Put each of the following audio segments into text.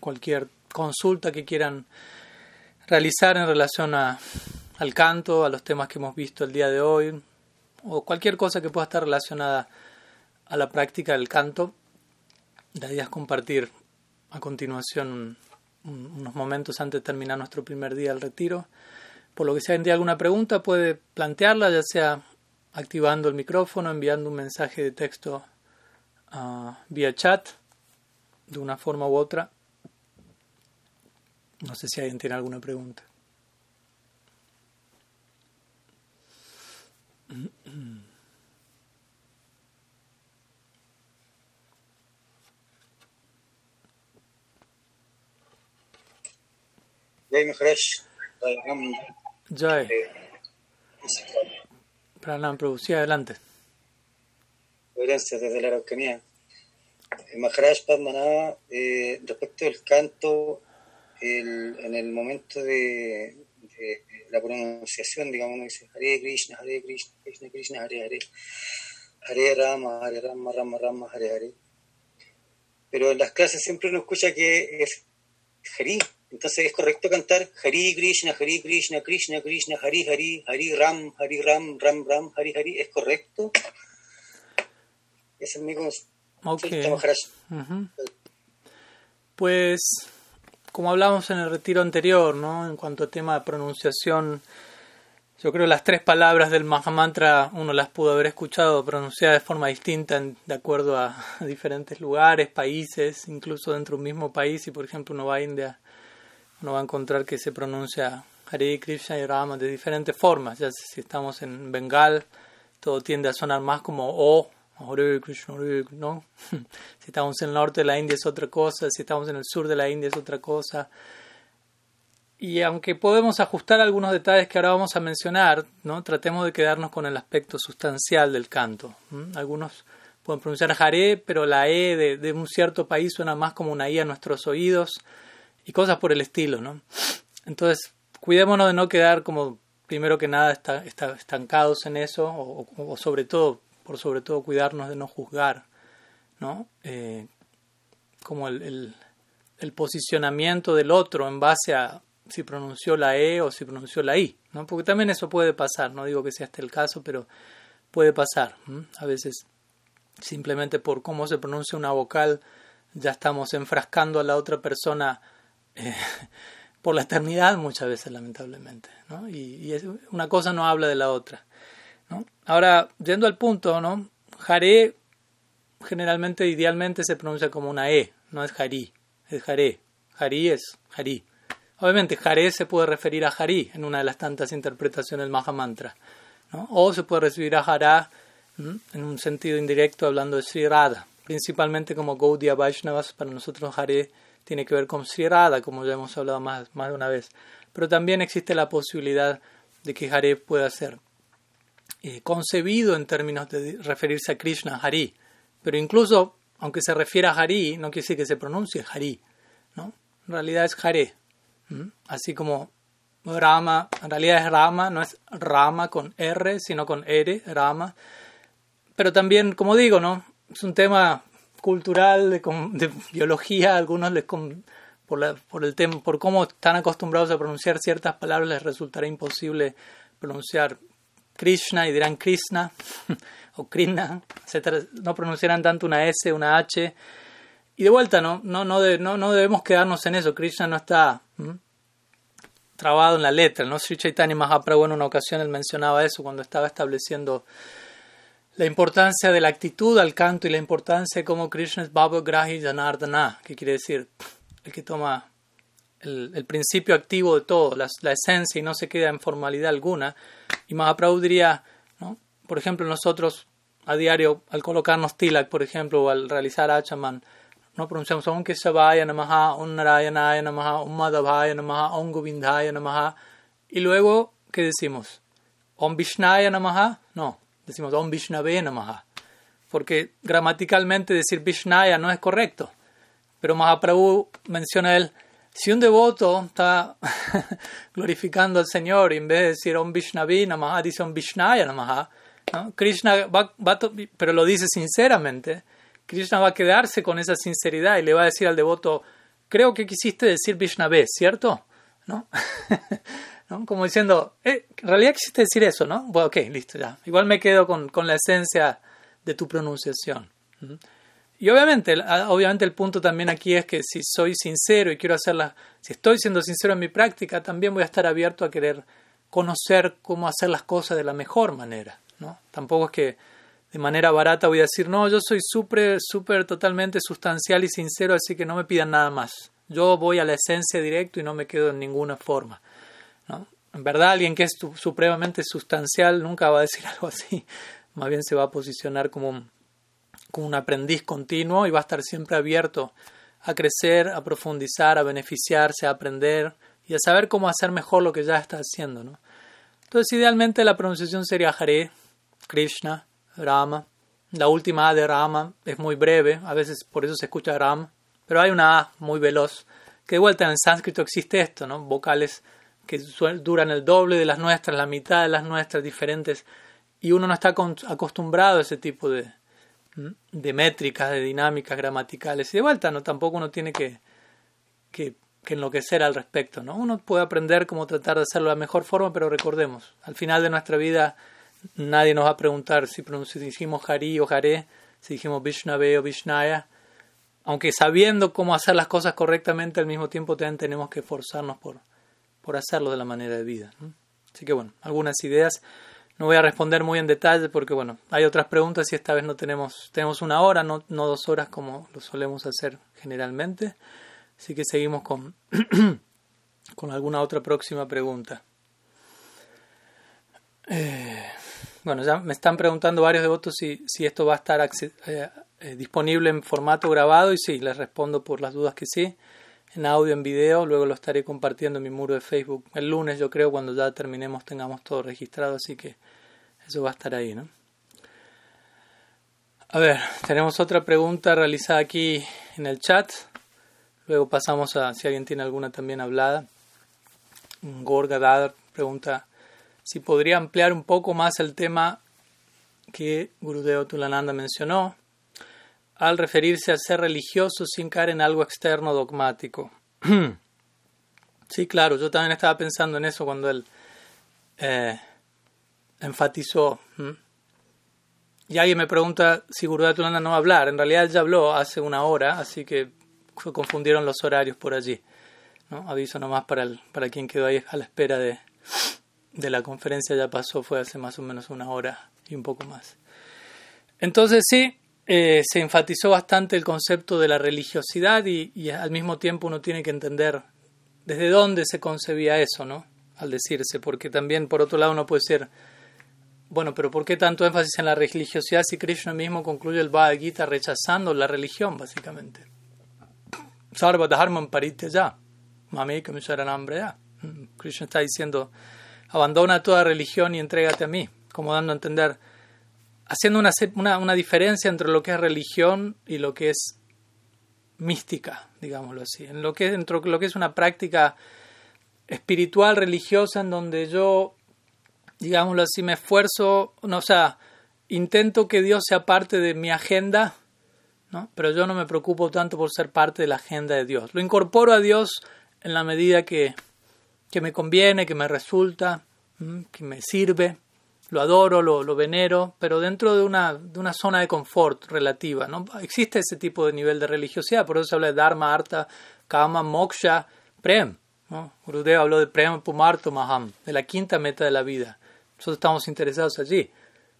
Cualquier consulta que quieran realizar en relación a, al canto, a los temas que hemos visto el día de hoy, o cualquier cosa que pueda estar relacionada a la práctica del canto, la idea es compartir a continuación unos momentos antes de terminar nuestro primer día del retiro. Por lo que si alguien tiene alguna pregunta puede plantearla, ya sea activando el micrófono, enviando un mensaje de texto uh, vía chat, de una forma u otra. No sé si alguien tiene alguna pregunta. Jai Maharaj. Jai. Pranam. Sí, adelante. Gracias desde la Araucanía. Maharaj Padmanabha, eh, respecto del canto, el, en el momento de, la pronunciación, digamos, uno dice Hare Krishna, Hare Krishna, Krishna Krishna, Hare Hare, Hare Rama, Hare Rama, Rama Rama, Hare Hare. Pero en las clases siempre uno escucha que es Hari, entonces es correcto cantar Hari Krishna, Hari Krishna, Krishna Krishna, Hari Hari, Hari Ram, Hari Ram, Ram Ram, Hari Hari. ¿Es correcto? Es mi okay. Pues, como hablamos en el retiro anterior, ¿no? En cuanto a tema de pronunciación, yo creo que las tres palabras del Mahamantra uno las pudo haber escuchado pronunciadas de forma distinta de acuerdo a diferentes lugares, países, incluso dentro de un mismo país. Y por ejemplo uno va a India, uno va a encontrar que se pronuncia Hare Krishna y Rama de diferentes formas. Ya si estamos en Bengal, todo tiende a sonar más como O, Hare Krishna, ¿no? si estamos en el norte de la India es otra cosa, si estamos en el sur de la India es otra cosa. Y aunque podemos ajustar algunos detalles que ahora vamos a mencionar, ¿no? tratemos de quedarnos con el aspecto sustancial del canto. Algunos pueden pronunciar Hare, pero la E de, un cierto país suena más como una I a nuestros oídos y cosas por el estilo. ¿no? Entonces, cuidémonos de no quedar como, primero que nada, está, estancados en eso, o, sobre todo, por sobre todo, cuidarnos de no juzgar, ¿no? Eh, como el, el, posicionamiento del otro en base a si pronunció la E o si pronunció la I, ¿no? Porque también eso puede pasar, no digo que sea este el caso, pero puede pasar. A veces simplemente por cómo se pronuncia una vocal ya estamos enfrascando a la otra persona eh, por la eternidad muchas veces lamentablemente, ¿no? Y, y es, una cosa no habla de la otra. Ahora, yendo al punto, ¿no? Jare generalmente, idealmente se pronuncia como una E, no es Jari, es Jare. Jari es Jari. Obviamente, Hare se puede referir a Hari en una de las tantas interpretaciones del Mahamantra. ¿no? O se puede referir a Hara en un sentido indirecto hablando de Sri Radha. Principalmente como Gaudiya Vaishnavas, para nosotros Hare tiene que ver con Sri Radha, como ya hemos hablado más, más de una vez. Pero también existe la posibilidad de que Hare pueda ser eh, concebido en términos de referirse a Krishna, Hari. Pero incluso, aunque se refiera a Hari, no quiere decir que se pronuncie Hari. ¿no? En realidad es Hare. Así como Rama, en realidad es Rama, no es Rama con R, sino con R, Rama. Pero también, como digo, ¿no? Es un tema cultural, de, biología, algunos les por, la, por el tema, por cómo están acostumbrados a pronunciar ciertas palabras les resultará imposible pronunciar Krishna y dirán Krishna o Krishna. No pronunciarán tanto una S, una H. Y de vuelta, no, no, no, no, no debemos quedarnos en eso. Krishna no está trabado en la letra. ¿no? Sri Chaitanya Mahaprabhu en una ocasión él mencionaba eso cuando estaba estableciendo la importancia de la actitud al canto y la importancia de cómo Krishna es Baba Grahi Janardana, que quiere decir el que toma el, principio activo de todo, la, esencia y no se queda en formalidad alguna. Y Mahaprabhu diría, por ejemplo, nosotros a diario al colocarnos tilak, por ejemplo, o al realizar achaman, no pronunciamos Om Keshavaya Namaha, Om Narayanaya Namaha, Om Madhavaya Namaha, Om Govindaya Namaha. Y luego, ¿qué decimos? Om Vishnaya Namaha. No, decimos Om Vishnave Namaha. Porque gramaticalmente decir Vishnaya no es correcto. Pero Mahaprabhu menciona él, si un devoto está glorificando al Señor y en vez de decir Om Vishnavi Namaha, dice Om Vishnaya Namaha, ¿no? Krishna va, va, pero lo dice sinceramente Krishna va a quedarse con esa sinceridad y le va a decir al devoto, creo que quisiste decir Vishnave, ¿cierto? ¿No? Como diciendo, eh, en realidad quisiste decir eso, ¿no? Bueno, ok, listo, ya. Igual me quedo con, con la esencia de tu pronunciación. Y obviamente, obviamente el punto también aquí es que si soy sincero y quiero hacerla, si estoy siendo sincero en mi práctica, también voy a estar abierto a querer conocer cómo hacer las cosas de la mejor manera. ¿no? Tampoco es que de manera barata voy a decir, no, yo soy súper, súper, totalmente sustancial y sincero, así que no me pidan nada más. Yo voy a la esencia directo y no me quedo en ninguna forma. ¿no? En verdad, alguien que es supremamente sustancial nunca va a decir algo así. Más bien se va a posicionar como un como un aprendiz continuo y va a estar siempre abierto a crecer, a profundizar, a beneficiarse, a aprender y a saber cómo hacer mejor lo que ya está haciendo. ¿no? Entonces, idealmente la pronunciación sería Hare, Krishna, Rama. La última A de Rama es muy breve, a veces por eso se escucha Ram, pero hay una A muy veloz, que de vuelta en el sánscrito existe esto, ¿no? vocales que duran el doble de las nuestras, la mitad de las nuestras, diferentes, y uno no está acostumbrado a ese tipo de, de métricas, de dinámicas gramaticales. Y de vuelta, no tampoco uno tiene que, que, enloquecer al respecto. ¿no? Uno puede aprender cómo tratar de hacerlo de la mejor forma, pero recordemos, al final de nuestra vida nadie nos va a preguntar si, dijimos Hari o Hare, si dijimos Vishnave o Vishnaya. Aunque sabiendo cómo hacer las cosas correctamente, al mismo tiempo también tenemos que esforzarnos por, por hacerlo de la manera de vida. Así que bueno, algunas ideas. No voy a responder muy en detalle porque, bueno, hay otras preguntas y esta vez no tenemos, tenemos una hora, no, no dos horas como lo solemos hacer generalmente. Así que seguimos con, con alguna otra próxima pregunta. Eh, bueno, ya me están preguntando varios devotos si, si esto va a estar eh, eh, disponible en formato grabado y sí, les respondo por las dudas que sí en audio, en video, luego lo estaré compartiendo en mi muro de Facebook el lunes, yo creo, cuando ya terminemos tengamos todo registrado, así que eso va a estar ahí, ¿no? A ver, tenemos otra pregunta realizada aquí en el chat. Luego pasamos a si alguien tiene alguna también hablada. Gorga Dadar pregunta si podría ampliar un poco más el tema que Gurudeo Tulananda mencionó al referirse a ser religioso sin caer en algo externo dogmático. sí, claro, yo también estaba pensando en eso cuando él eh, enfatizó. Y alguien me pregunta si Gurudat no va a hablar. En realidad él ya habló hace una hora, así que se confundieron los horarios por allí. ¿no? Aviso nomás para, el, para quien quedó ahí a la espera de, de la conferencia, ya pasó, fue hace más o menos una hora y un poco más. Entonces sí, eh, se enfatizó bastante el concepto de la religiosidad y, al mismo tiempo uno tiene que entender desde dónde se concebía eso, ¿no? Al decirse, porque también por otro lado uno puede ser, bueno, pero ¿por qué tanto énfasis en la religiosidad si Krishna mismo concluye el Bhagavad Gita rechazando la religión, básicamente? Sarva dharman ya, ya. Mm, Krishna está diciendo, abandona toda religión y entrégate a mí, como dando a entender haciendo una, una, diferencia entre lo que es religión y lo que es mística, digámoslo así, en lo que, lo que es una práctica espiritual, religiosa, en donde yo, digámoslo así, me esfuerzo, no, o sea, intento que Dios sea parte de mi agenda, ¿no? pero yo no me preocupo tanto por ser parte de la agenda de Dios. Lo incorporo a Dios en la medida que, que me conviene, que me resulta, que me sirve, lo adoro, lo, venero, pero dentro de una, de una, zona de confort relativa. ¿no? Existe ese tipo de nivel de religiosidad, por eso se habla de Dharma, Artha, Kama, Moksha, Prem. ¿no? Gurudeva habló de Prem Pumarto Maham, de la quinta meta de la vida. Nosotros estamos interesados allí.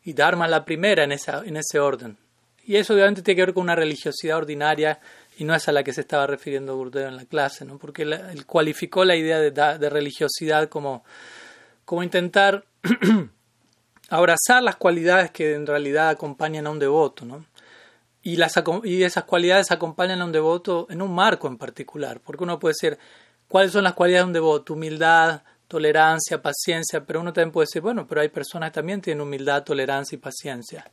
Y Dharma es la primera en, esa, en ese orden. Y eso obviamente tiene que ver con una religiosidad ordinaria y no es a la que se estaba refiriendo Gurudeva en la clase, ¿no? porque él, cualificó la idea de, de religiosidad como, como intentar abrazar las cualidades que en realidad acompañan a un devoto, ¿no? Y, las, y esas cualidades acompañan a un devoto en un marco en particular, porque uno puede decir, ¿cuáles son las cualidades de un devoto? Humildad, tolerancia, paciencia, pero uno también puede decir, bueno, pero hay personas que también tienen humildad, tolerancia y paciencia.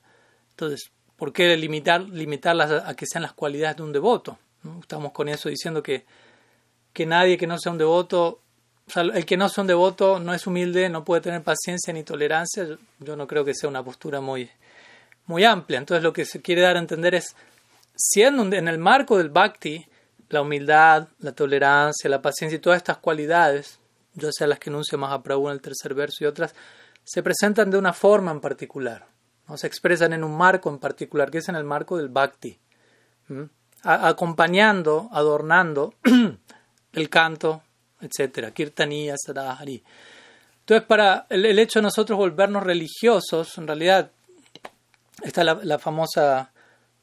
Entonces, ¿por qué limitar, limitarlas a, que sean las cualidades de un devoto? Estamos con eso diciendo que, que nadie que no sea un devoto el que no son devoto no es humilde, no puede tener paciencia ni tolerancia. Yo, no creo que sea una postura muy, muy amplia. Entonces lo que se quiere dar a entender es, siendo en el marco del bhakti, la humildad, la tolerancia, la paciencia y todas estas cualidades, ya sea las que enuncia más a Prabhu en el tercer verso y otras, se presentan de una forma en particular, ¿no? se expresan en un marco en particular, que es en el marco del bhakti, acompañando, adornando el canto, etc. Kirtaniya, Sadahari. Entonces, para el, hecho de nosotros volvernos religiosos, en realidad, está la, la famosa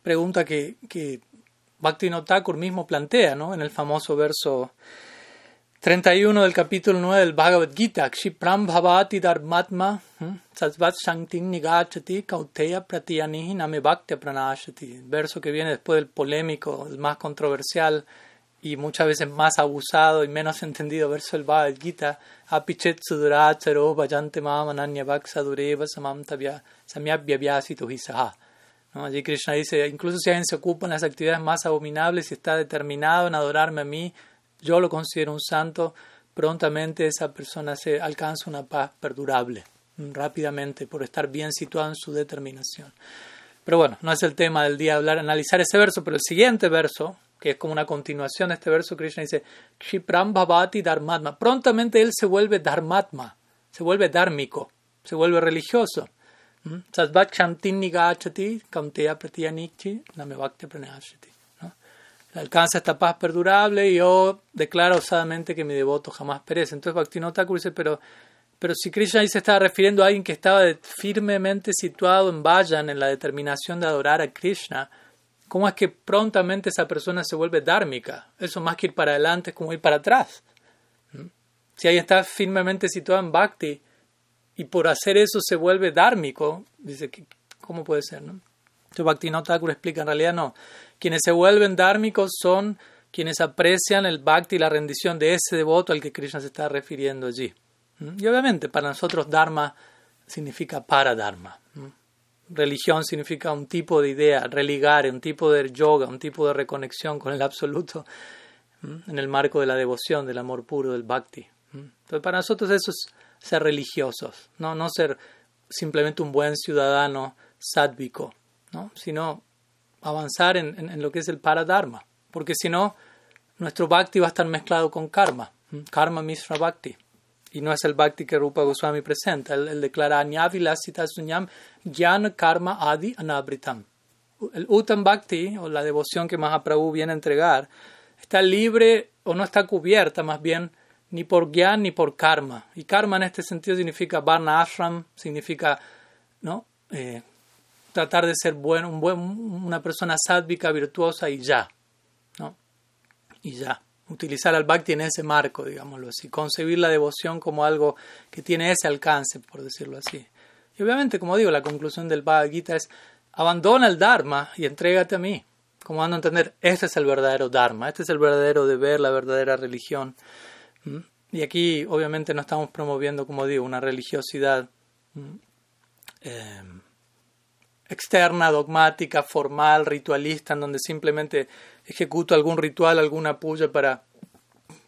pregunta que, que Bhakti Thakur mismo plantea ¿no? en el famoso verso 31 del capítulo 9 del Bhagavad Gita, Kshipram Bhavati Dharmatma Sasvat Shanktin Nigachati Kauteya Pratyanihi Name Bhakti Pranashati. Verso que viene después del polémico, el más controversial y muchas veces más abusado y menos entendido verso del Bhagavad Gita, Apichet Suduracharo Vajante Mamananya Dureva Samam Samyabhyavyasitu Hisaha. ¿No? Allí Krishna dice, incluso si alguien se ocupa en las actividades más abominables y está determinado en adorarme a mí, yo lo considero un santo, prontamente esa persona se alcanza una paz perdurable, rápidamente, por estar bien situado en su determinación. Pero bueno, no es el tema del día hablar, analizar ese verso, pero el siguiente verso, que es como una continuación de este verso, Krishna dice, Kshipram Bhavati Dharmatma. Prontamente él se vuelve Dharmatma, se vuelve dármico, se vuelve religioso. ¿Mm? alcanza esta paz perdurable y yo declaro osadamente que mi devoto jamás perece. Entonces Bhaktivinoda dice, pero, pero si Krishna se estaba refiriendo a alguien que estaba firmemente situado en Vayan, en la determinación de adorar a Krishna, ¿cómo es que prontamente esa persona se vuelve dármica? Eso más que ir para adelante es como ir para atrás. Si alguien está firmemente situado en Bhakti y por hacer eso se vuelve dármico, dice, ¿cómo puede ser? No? Entonces Bhaktivinoda explica, en realidad no. Quienes se vuelven dármicos son quienes aprecian el bhakti y la rendición de ese devoto al que Krishna se está refiriendo allí. Y obviamente para nosotros dharma significa para dharma. Religión significa un tipo de idea, religar, un tipo de yoga, un tipo de reconexión con el absoluto en el marco de la devoción, del amor puro, del bhakti. Entonces para nosotros eso es ser religiosos, no, no ser simplemente un buen ciudadano sádvico, ¿no? sino avanzar en, en, lo que es el paradharma, porque si no, nuestro bhakti va a estar mezclado con karma, karma misra bhakti, y no es el bhakti que Rupa Goswami presenta, él, declara Anyavilasita sunyam jnana karma adi anabritam. El Uttam Bhakti, o la devoción que Mahaprabhu viene a entregar, está libre o no está cubierta más bien ni por gyan ni por karma. Y karma en este sentido significa varna ashram, significa ¿no? Eh, tratar de ser bueno, un buen, una persona sádvica, virtuosa y ya. ¿no? Y ya. Utilizar al bhakti en ese marco, digámoslo así. Concebir la devoción como algo que tiene ese alcance, por decirlo así. Y obviamente, como digo, la conclusión del Bhagavad Gita es abandona el Dharma y entrégate a mí. Como dando a entender, este es el verdadero Dharma, este es el verdadero deber, la verdadera religión. ¿Mm? Y aquí, obviamente, no estamos promoviendo, como digo, una religiosidad. ¿Mm? Eh, externa, dogmática, formal, ritualista, en donde simplemente ejecuto algún ritual, alguna puya para,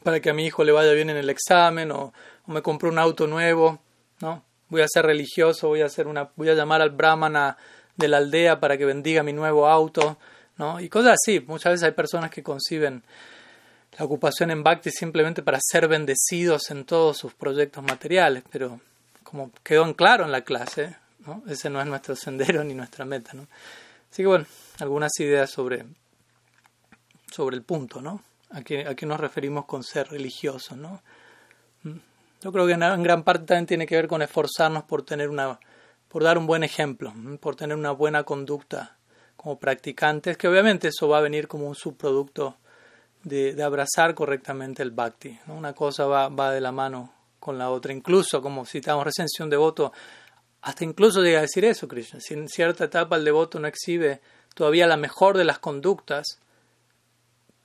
para que a mi hijo le vaya bien en el examen o, me compro un auto nuevo, ¿no? Voy a ser religioso, voy a hacer una voy a llamar al brahmana de la aldea para que bendiga mi nuevo auto, ¿no? Y cosas así. Muchas veces hay personas que conciben la ocupación en Bhakti simplemente para ser bendecidos en todos sus proyectos materiales, pero como quedó en claro en la clase, ese no es nuestro sendero ni nuestra meta, ¿no? Así que bueno, algunas ideas sobre, sobre el punto, ¿no? A qué, a qué nos referimos con ser religiosos, ¿no? Mm. Yo creo que en gran parte también tiene que ver con esforzarnos por tener una, por dar un buen ejemplo, por tener una buena conducta como practicantes, que obviamente eso va a venir como un subproducto de, abrazar correctamente el bhakti. Una cosa va, va de la mano con la otra. Incluso, como citamos recién, si un devoto hasta incluso llega a decir eso, Krishna. Si en cierta etapa el devoto no exhibe todavía la mejor de las conductas,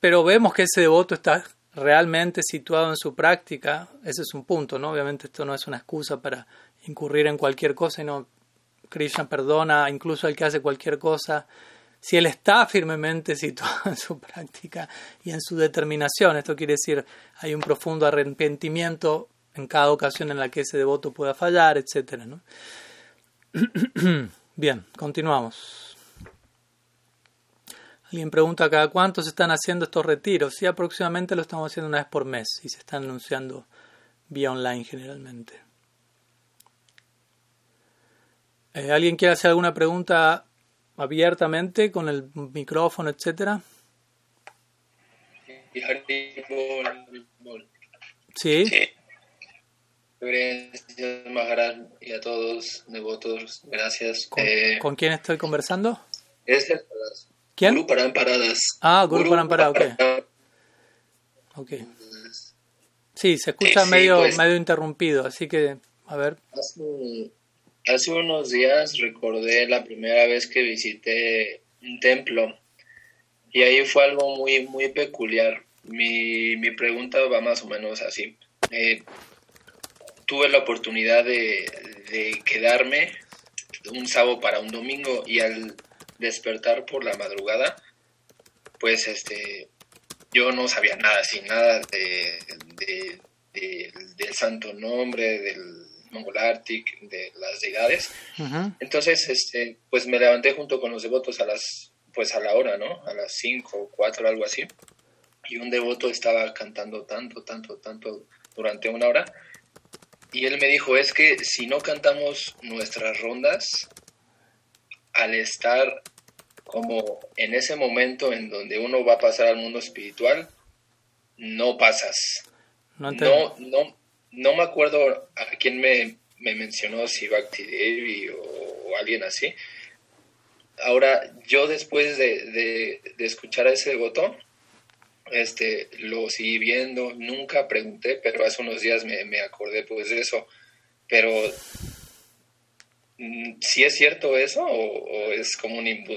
pero vemos que ese devoto está realmente situado en su práctica, ese es un punto, ¿no? Obviamente esto no es una excusa para incurrir en cualquier cosa, sino Krishna perdona incluso al que hace cualquier cosa. Si él está firmemente situado en su práctica y en su determinación, esto quiere decir hay un profundo arrepentimiento en cada ocasión en la que ese devoto pueda fallar, etc. ¿no? Bien, continuamos. Alguien pregunta cada cuánto se están haciendo estos retiros. Sí, aproximadamente lo estamos haciendo una vez por mes y se están anunciando vía online generalmente. Eh, ¿Alguien quiere hacer alguna pregunta abiertamente con el micrófono, etcétera? Sí. sí. Gracias, Maharaj, y a todos, devotos, gracias. ¿Con, eh, ¿con quién estoy conversando? Es el ¿Quién? Guru Paramparadas. Ah, Guru, Guru Parampara, ok. Ok. Sí, se escucha Sí, medio, pues. medio interrumpido, así que, a ver. Hace, hace unos días recordé la primera vez que visité un templo y ahí fue algo muy, muy peculiar. Mi, mi pregunta va más o menos así. Eh, tuve la oportunidad de, de quedarme un sábado para un domingo y al despertar por la madrugada, pues este, yo no sabía nada, sin nada de, de- de- del santo nombre, del Mongol Arctic, de las deidades. Entonces, este, pues me levanté junto con los devotos a las, pues a la hora, ¿no? A las 5 o 4, algo así. Y un devoto estaba cantando tanto, tanto, tanto durante una hora. Y él me dijo, es que si no cantamos nuestras rondas, al estar como en ese momento en donde uno va a pasar al mundo espiritual, no pasas. No. No, no, no me acuerdo a quién me, me mencionó, si Bhakti Devi o, o alguien así. Ahora, yo después de, de, de escuchar a ese devoto, este, lo seguí viendo, nunca pregunté, pero hace unos días me, me acordé pues de eso. Pero, ¿sí es cierto eso o, o es como un, es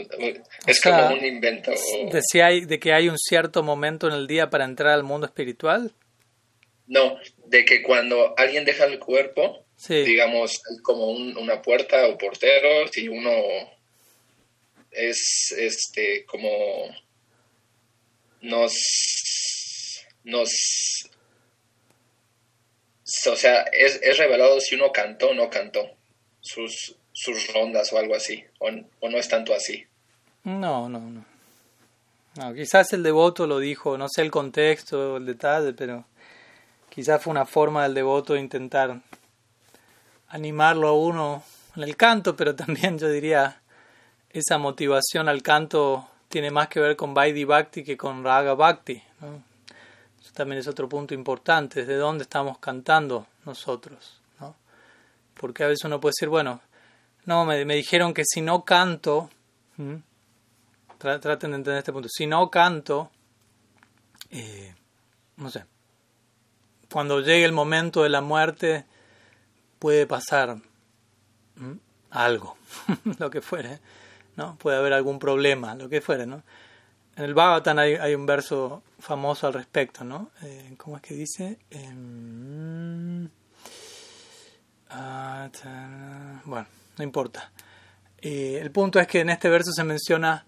O sea, como un invento? o- De, si hay, de que hay un cierto momento en el día para entrar al mundo espiritual. No, de que cuando alguien deja el cuerpo, Sí. digamos, como un- una puerta o portero, si uno es este como nos nos o sea, es, es revelado si uno cantó o no cantó sus rondas o algo así, o, o no es tanto así. No, no, no. No, quizás el devoto lo dijo, no sé el contexto, el detalle, pero quizás fue una forma del devoto de intentar animarlo a uno en el canto, pero también yo diría esa motivación al canto tiene más que ver con Vaidhi Bhakti que con Raga Bhakti. ¿no? Eso también es otro punto importante, ¿de dónde estamos cantando nosotros? Porque a veces uno puede decir, bueno, no, me, me dijeron que si no canto, traten de entender este punto, si no canto, eh, no sé, cuando llegue el momento de la muerte puede pasar algo, lo que fuere, ¿no? Puede haber algún problema, lo que fuere, ¿no? En el Bhagavatam hay, hay un verso famoso al respecto, ¿no? Eh, ¿Cómo es que dice? Em, bueno, no importa. Eh, el punto es que en este verso se menciona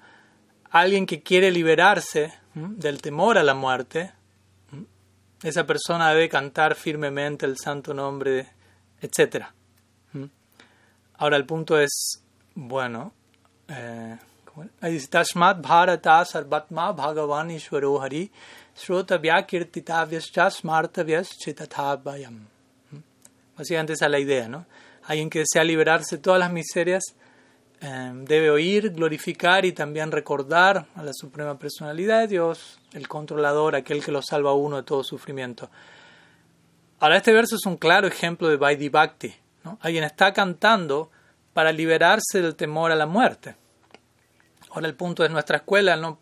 alguien que quiere liberarse del temor a la muerte. Esa persona debe cantar firmemente el santo nombre, etc. Ahora el punto es, bueno, eh, ahí dice, Tashmat Bharata Sarvatma Bhagavan Ishwaro Hari Shrota Vyakirtitavyascha Smartavyas Chitathabhayam. Básicamente esa es la idea, ¿no? Alguien que desea liberarse de todas las miserias eh, debe oír, glorificar y también recordar a la Suprema Personalidad de Dios, el controlador, aquel que lo salva a uno de todo sufrimiento. Ahora, este verso es un claro ejemplo de Vaidhi Bhakti. ¿no? Alguien está cantando para liberarse del temor a la muerte. Ahora, el punto es nuestra escuela no,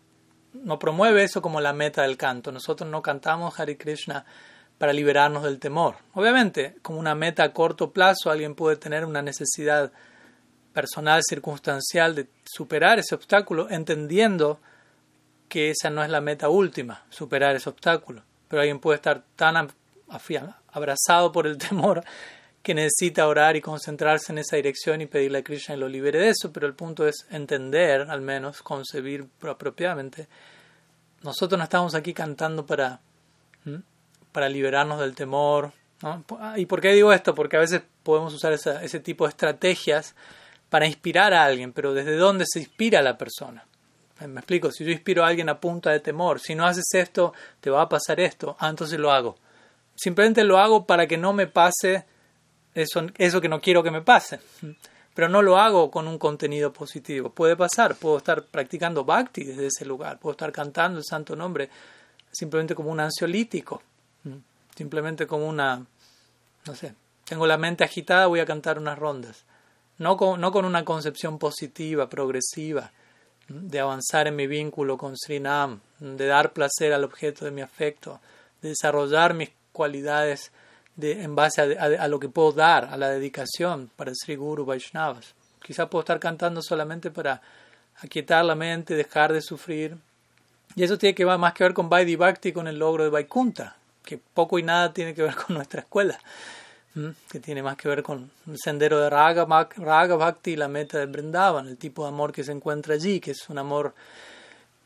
no promueve eso como la meta del canto. Nosotros no cantamos Hare Krishna para liberarnos del temor. Obviamente, como una meta a corto plazo, alguien puede tener una necesidad personal, circunstancial de superar ese obstáculo, entendiendo que esa no es la meta última, superar ese obstáculo. Pero alguien puede estar tan abrazado por el temor que necesita orar y concentrarse en esa dirección y pedirle a Krishna que lo libere de eso, pero el punto es entender, al menos, concebir apropiadamente. Nosotros no estamos aquí cantando para. Para liberarnos del temor. ¿no? ¿Y por qué digo esto? Porque a veces podemos usar ese tipo de estrategias para inspirar a alguien, pero ¿desde dónde se inspira la persona? Me explico, si yo inspiro a alguien a punta de temor, si no haces esto, te va a pasar esto, ah, entonces lo hago. Simplemente lo hago para que no me pase eso, eso que no quiero que me pase. Pero no lo hago con un contenido positivo. Puede pasar, puedo estar practicando bhakti desde ese lugar, puedo estar cantando el santo nombre simplemente como un ansiolítico, simplemente como una, no sé, tengo la mente agitada, voy a cantar unas rondas. No con, no con una concepción positiva, progresiva, de avanzar en mi vínculo con Srinam, de dar placer al objeto de mi afecto, de desarrollar mis cualidades de, en base a, lo que puedo dar, a la dedicación para el Sri Guru Vaishnavas. Quizá puedo estar cantando solamente para aquietar la mente, dejar de sufrir. Y eso tiene que ver más que ver con Vaidhi con el logro de Vaikunta, que poco y nada tiene que ver con nuestra escuela que tiene más que ver con el sendero de Raga, Raga Bhakti y la meta del Brindavan, el tipo de amor que se encuentra allí, que es un amor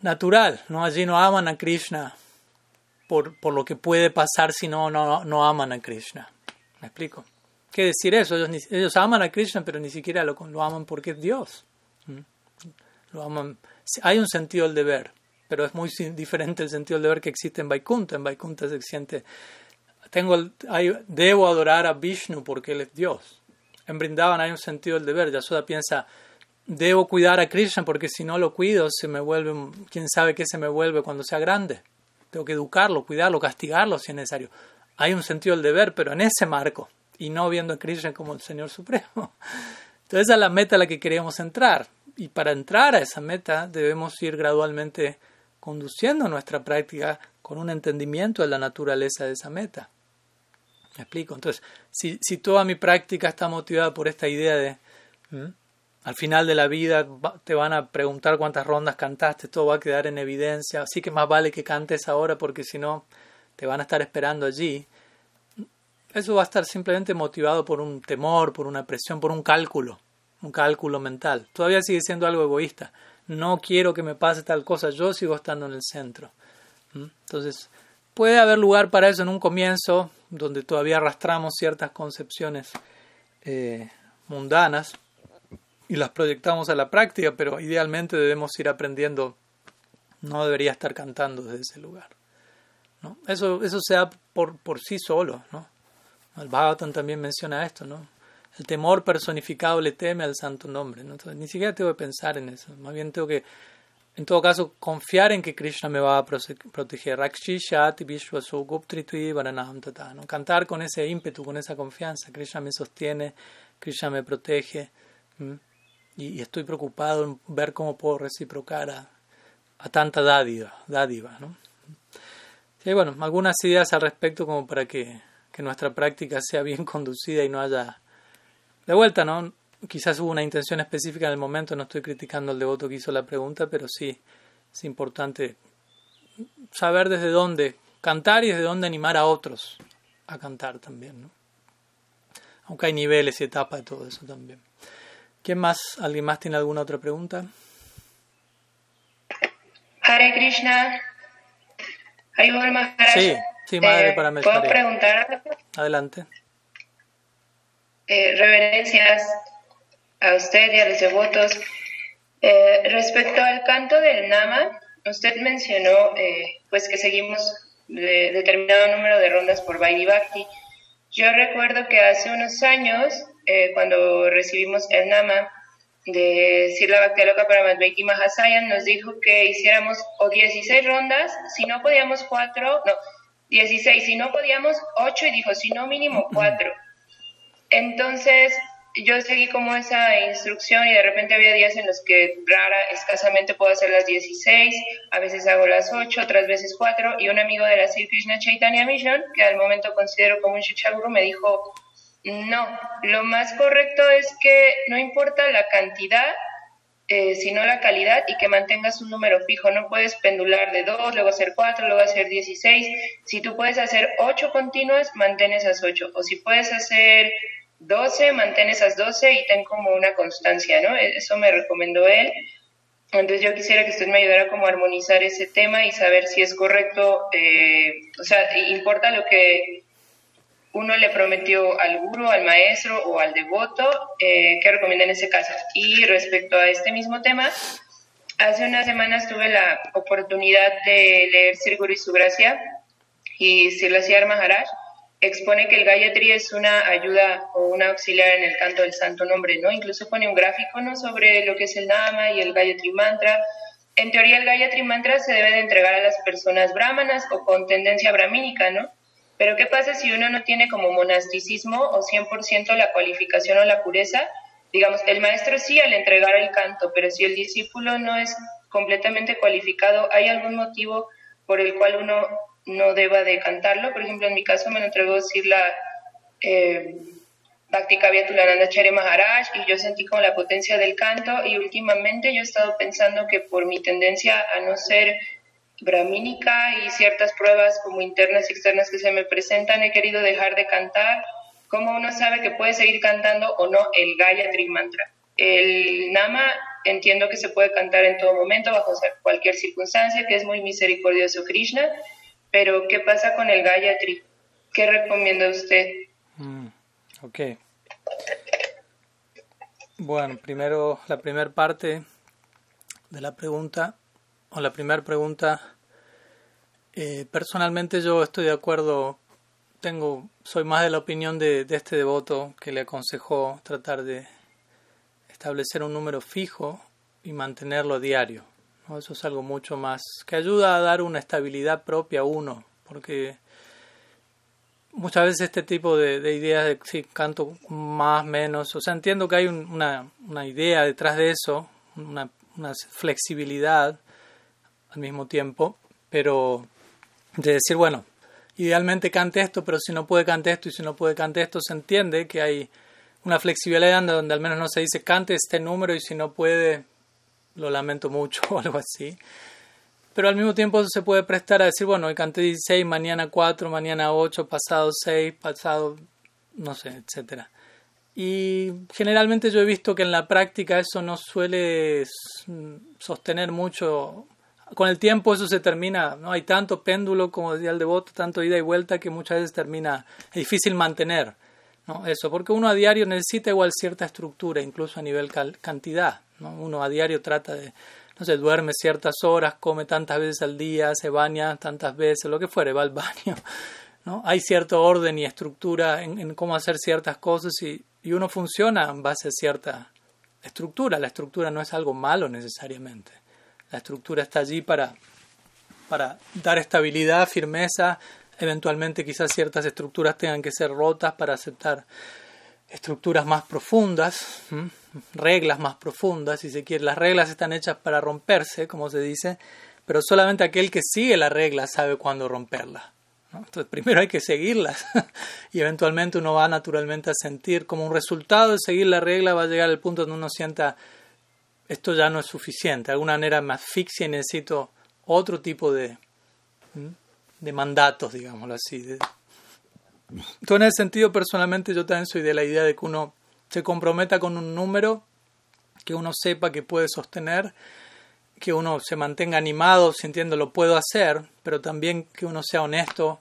natural. ¿no? Allí no aman a Krishna por, por lo que puede pasar si no, no, no aman a Krishna. ¿Me explico? ¿Qué decir eso? Ellos, ellos aman a Krishna, pero ni siquiera lo, lo aman porque es Dios. Lo aman. Hay un sentido del deber, pero es muy diferente el sentido del deber que existe en Vaikunta. En Vaikunta se siente tengo debo adorar a Vishnu porque él es Dios. En Brindavan hay un sentido del deber. Yashoda piensa, debo cuidar a Krishna porque si no lo cuido, se me vuelve, quién sabe qué se me vuelve cuando sea grande. Tengo que educarlo, cuidarlo, castigarlo si es necesario. Hay un sentido del deber, pero en ese marco y no viendo a Krishna como el Señor Supremo. Entonces esa es la meta a la que queremos entrar. Y para entrar a esa meta debemos ir gradualmente conduciendo nuestra práctica con un entendimiento de la naturaleza de esa meta. ¿Me explico? Entonces, si, si toda mi práctica está motivada por esta idea de al final de la vida te van a preguntar cuántas rondas cantaste, todo va a quedar en evidencia, así que más vale que cantes ahora porque si no te van a estar esperando allí. Eso va a estar simplemente motivado por un temor, por una presión, por un cálculo, un cálculo mental. Todavía sigue siendo algo egoísta. No quiero que me pase tal cosa, yo sigo estando en el centro. Entonces, puede haber lugar para eso en un comienzo, donde todavía arrastramos ciertas concepciones eh, mundanas y las proyectamos a la práctica, pero idealmente debemos ir aprendiendo, no debería estar cantando desde ese lugar. Eso, eso se da por, por sí solo. ¿no? El Bhagavatam también menciona esto. ¿no? El temor personificado le teme al santo nombre. ¿no? Entonces, ni siquiera tengo que pensar en eso. Más bien tengo que en todo caso, confiar en que Krishna me va a proteger. ¿no? Cantar con ese ímpetu, con esa confianza. Krishna me sostiene, Krishna me protege. Y, estoy preocupado en ver cómo puedo reciprocar a, a tanta dádiva. dádiva ¿no? Sí, bueno, algunas ideas al respecto como para que, que nuestra práctica sea bien conducida y no haya... De vuelta, ¿no? quizás hubo una intención específica en el momento, no estoy criticando al devoto que hizo la pregunta, pero sí es importante saber desde dónde cantar y desde dónde animar a otros a cantar también, ¿no? Aunque hay niveles y etapas de todo eso también. ¿Quién más? ¿Alguien más tiene alguna otra pregunta? Hare Krishna. Sí, sí, madre, eh, para ¿Puedo preguntar? Adelante. Eh, reverencias a usted y a los devotos. Eh, respecto al canto del Nama, usted mencionó eh, pues que seguimos de determinado número de rondas por Vaidhi Bhakti. Yo recuerdo que hace unos años, eh, cuando recibimos el Nama de Srila Bhaktialoka Paramatvaiti Mahasayan, nos dijo que hiciéramos o 16 rondas, si no podíamos 4, no, 16, si no podíamos 8 y dijo, si no mínimo 4. Entonces, yo seguí como esa instrucción y de repente había días en los que rara, escasamente puedo hacer las 16, a veces hago las 8, otras veces 4, y un amigo de la Sri Krishna Chaitanya Mission, que al momento considero como un Shikshaguru, me dijo, no, lo más correcto es que no importa la cantidad, eh, sino la calidad y que mantengas un número fijo. No puedes pendular de 2, luego hacer 4, luego hacer 16. Si tú puedes hacer 8 continuas, mantén esas 8. O si puedes hacer 12, mantén esas 12 y ten como una constancia, ¿no? E-, eso me recomendó él. Entonces yo quisiera que usted me ayudara como a armonizar ese tema y saber si es correcto, eh, o sea, importa lo que uno le prometió al guru, al maestro o al devoto, eh, ¿qué recomienda en ese caso? Y respecto a este mismo tema, hace unas semanas tuve la oportunidad de leer Sri Guru y su gracia y Sri Maharaj expone que el Gayatri es una ayuda o una auxiliar en el canto del santo nombre, ¿no? Incluso pone un gráfico, ¿no? Sobre lo que es el Nama y el Gayatri Mantra. En teoría el Gayatri Mantra se debe de entregar a las personas brahmanas o con tendencia brahmínica, ¿no? Pero ¿qué pasa si uno no tiene como monasticismo o 100% la cualificación o la pureza? Digamos, el maestro sí al entregar el canto, pero si el discípulo no es completamente cualificado, ¿hay algún motivo por el cual uno no deba de cantarlo? Por ejemplo, en mi caso me lo entregó decir la eh, Bhakti Tulananda Chere Maharaj y yo sentí como la potencia del canto y últimamente yo he estado pensando que por mi tendencia a no ser brahmínica y ciertas pruebas como internas y externas que se me presentan, he querido dejar de cantar. ¿Cómo uno sabe que puede seguir cantando o no el Gayatri Mantra? El Nama entiendo que se puede cantar en todo momento, bajo cualquier circunstancia, que es muy misericordioso Krishna, pero ¿qué pasa con el Gayatri? ¿Qué recomienda usted? Mm, ok. Bueno, primero la primera parte de la pregunta o la primera pregunta, eh, personalmente yo estoy de acuerdo, tengo, soy más de la opinión de, este devoto que le aconsejó tratar de establecer un número fijo y mantenerlo a diario. Eso es algo mucho más que ayuda a dar una estabilidad propia a uno, porque muchas veces este tipo de, ideas de si canto más, menos, o sea, entiendo que hay una, una, idea detrás de eso, una, una flexibilidad, al mismo tiempo, pero de decir, bueno, idealmente cante esto, pero si no puede cante esto y si no puede cante esto, se entiende que hay una flexibilidad donde al menos no se dice cante este número y si no puede, lo lamento mucho o algo así. Pero al mismo tiempo se puede prestar a decir, bueno, hoy canté 16, mañana 4, mañana 8, pasado 6, pasado, no sé, etcétera. Y generalmente yo he visto que en la práctica eso no suele sostener mucho con el tiempo eso se termina, no hay tanto péndulo como decía el devoto, tanto ida y vuelta que muchas veces termina es difícil mantener, ¿no? Eso, porque uno a diario necesita igual cierta estructura, incluso a nivel cantidad, ¿no? Uno a diario trata de no sé, duerme ciertas horas, come tantas veces al día, se baña tantas veces, lo que fuere, va al baño, ¿no? Hay cierto orden y estructura en, en cómo hacer ciertas cosas y, y uno funciona en base a cierta estructura. La estructura no es algo malo necesariamente. La estructura está allí para, para dar estabilidad, firmeza. Eventualmente quizás ciertas estructuras tengan que ser rotas para aceptar estructuras más profundas, reglas más profundas, si se quiere. Las reglas están hechas para romperse, como se dice, pero solamente aquel que sigue la regla sabe cuándo romperla. Entonces, primero hay que seguirlas y eventualmente uno va naturalmente a sentir como un resultado de seguir la regla va a llegar al punto donde uno sienta esto ya no es suficiente, de alguna manera me asfixia y necesito otro tipo de, de mandatos, digámoslo así. Entonces, en ese sentido, personalmente yo también soy de la idea de que uno se comprometa con un número, que uno sepa que puede sostener, que uno se mantenga animado sintiendo lo puedo hacer, pero también que uno sea honesto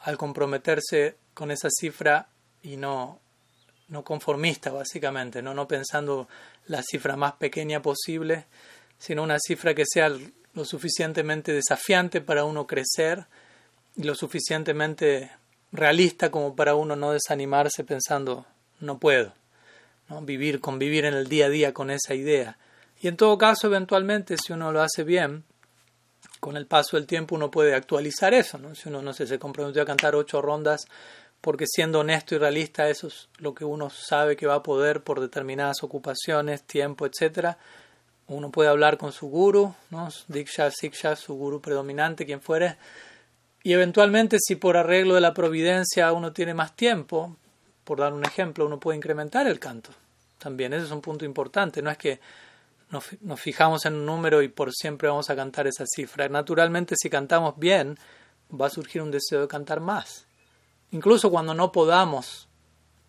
al comprometerse con esa cifra y no, no conformista, básicamente, ¿no? no pensando la cifra más pequeña posible, sino una cifra que sea lo suficientemente desafiante para uno crecer lo suficientemente realista como para uno no desanimarse pensando no puedo, ¿no? vivir, convivir en el día a día con esa idea. Y en todo caso, eventualmente, si uno lo hace bien, con el paso del tiempo uno puede actualizar eso, ¿no? Si uno, no se comprometió a cantar ocho rondas porque siendo honesto y realista eso es lo que uno sabe que va a poder por determinadas ocupaciones, tiempo, etc. Uno puede hablar con su guru, ¿no? Diksha, Siksha, su guru predominante, quien fuere, y eventualmente si por arreglo de la providencia uno tiene más tiempo, por dar un ejemplo, uno puede incrementar el canto. También ese es un punto importante, no es que nos, nos fijamos en un número y por siempre vamos a cantar esa cifra. Naturalmente si cantamos bien, va a surgir un deseo de cantar más incluso cuando no podamos,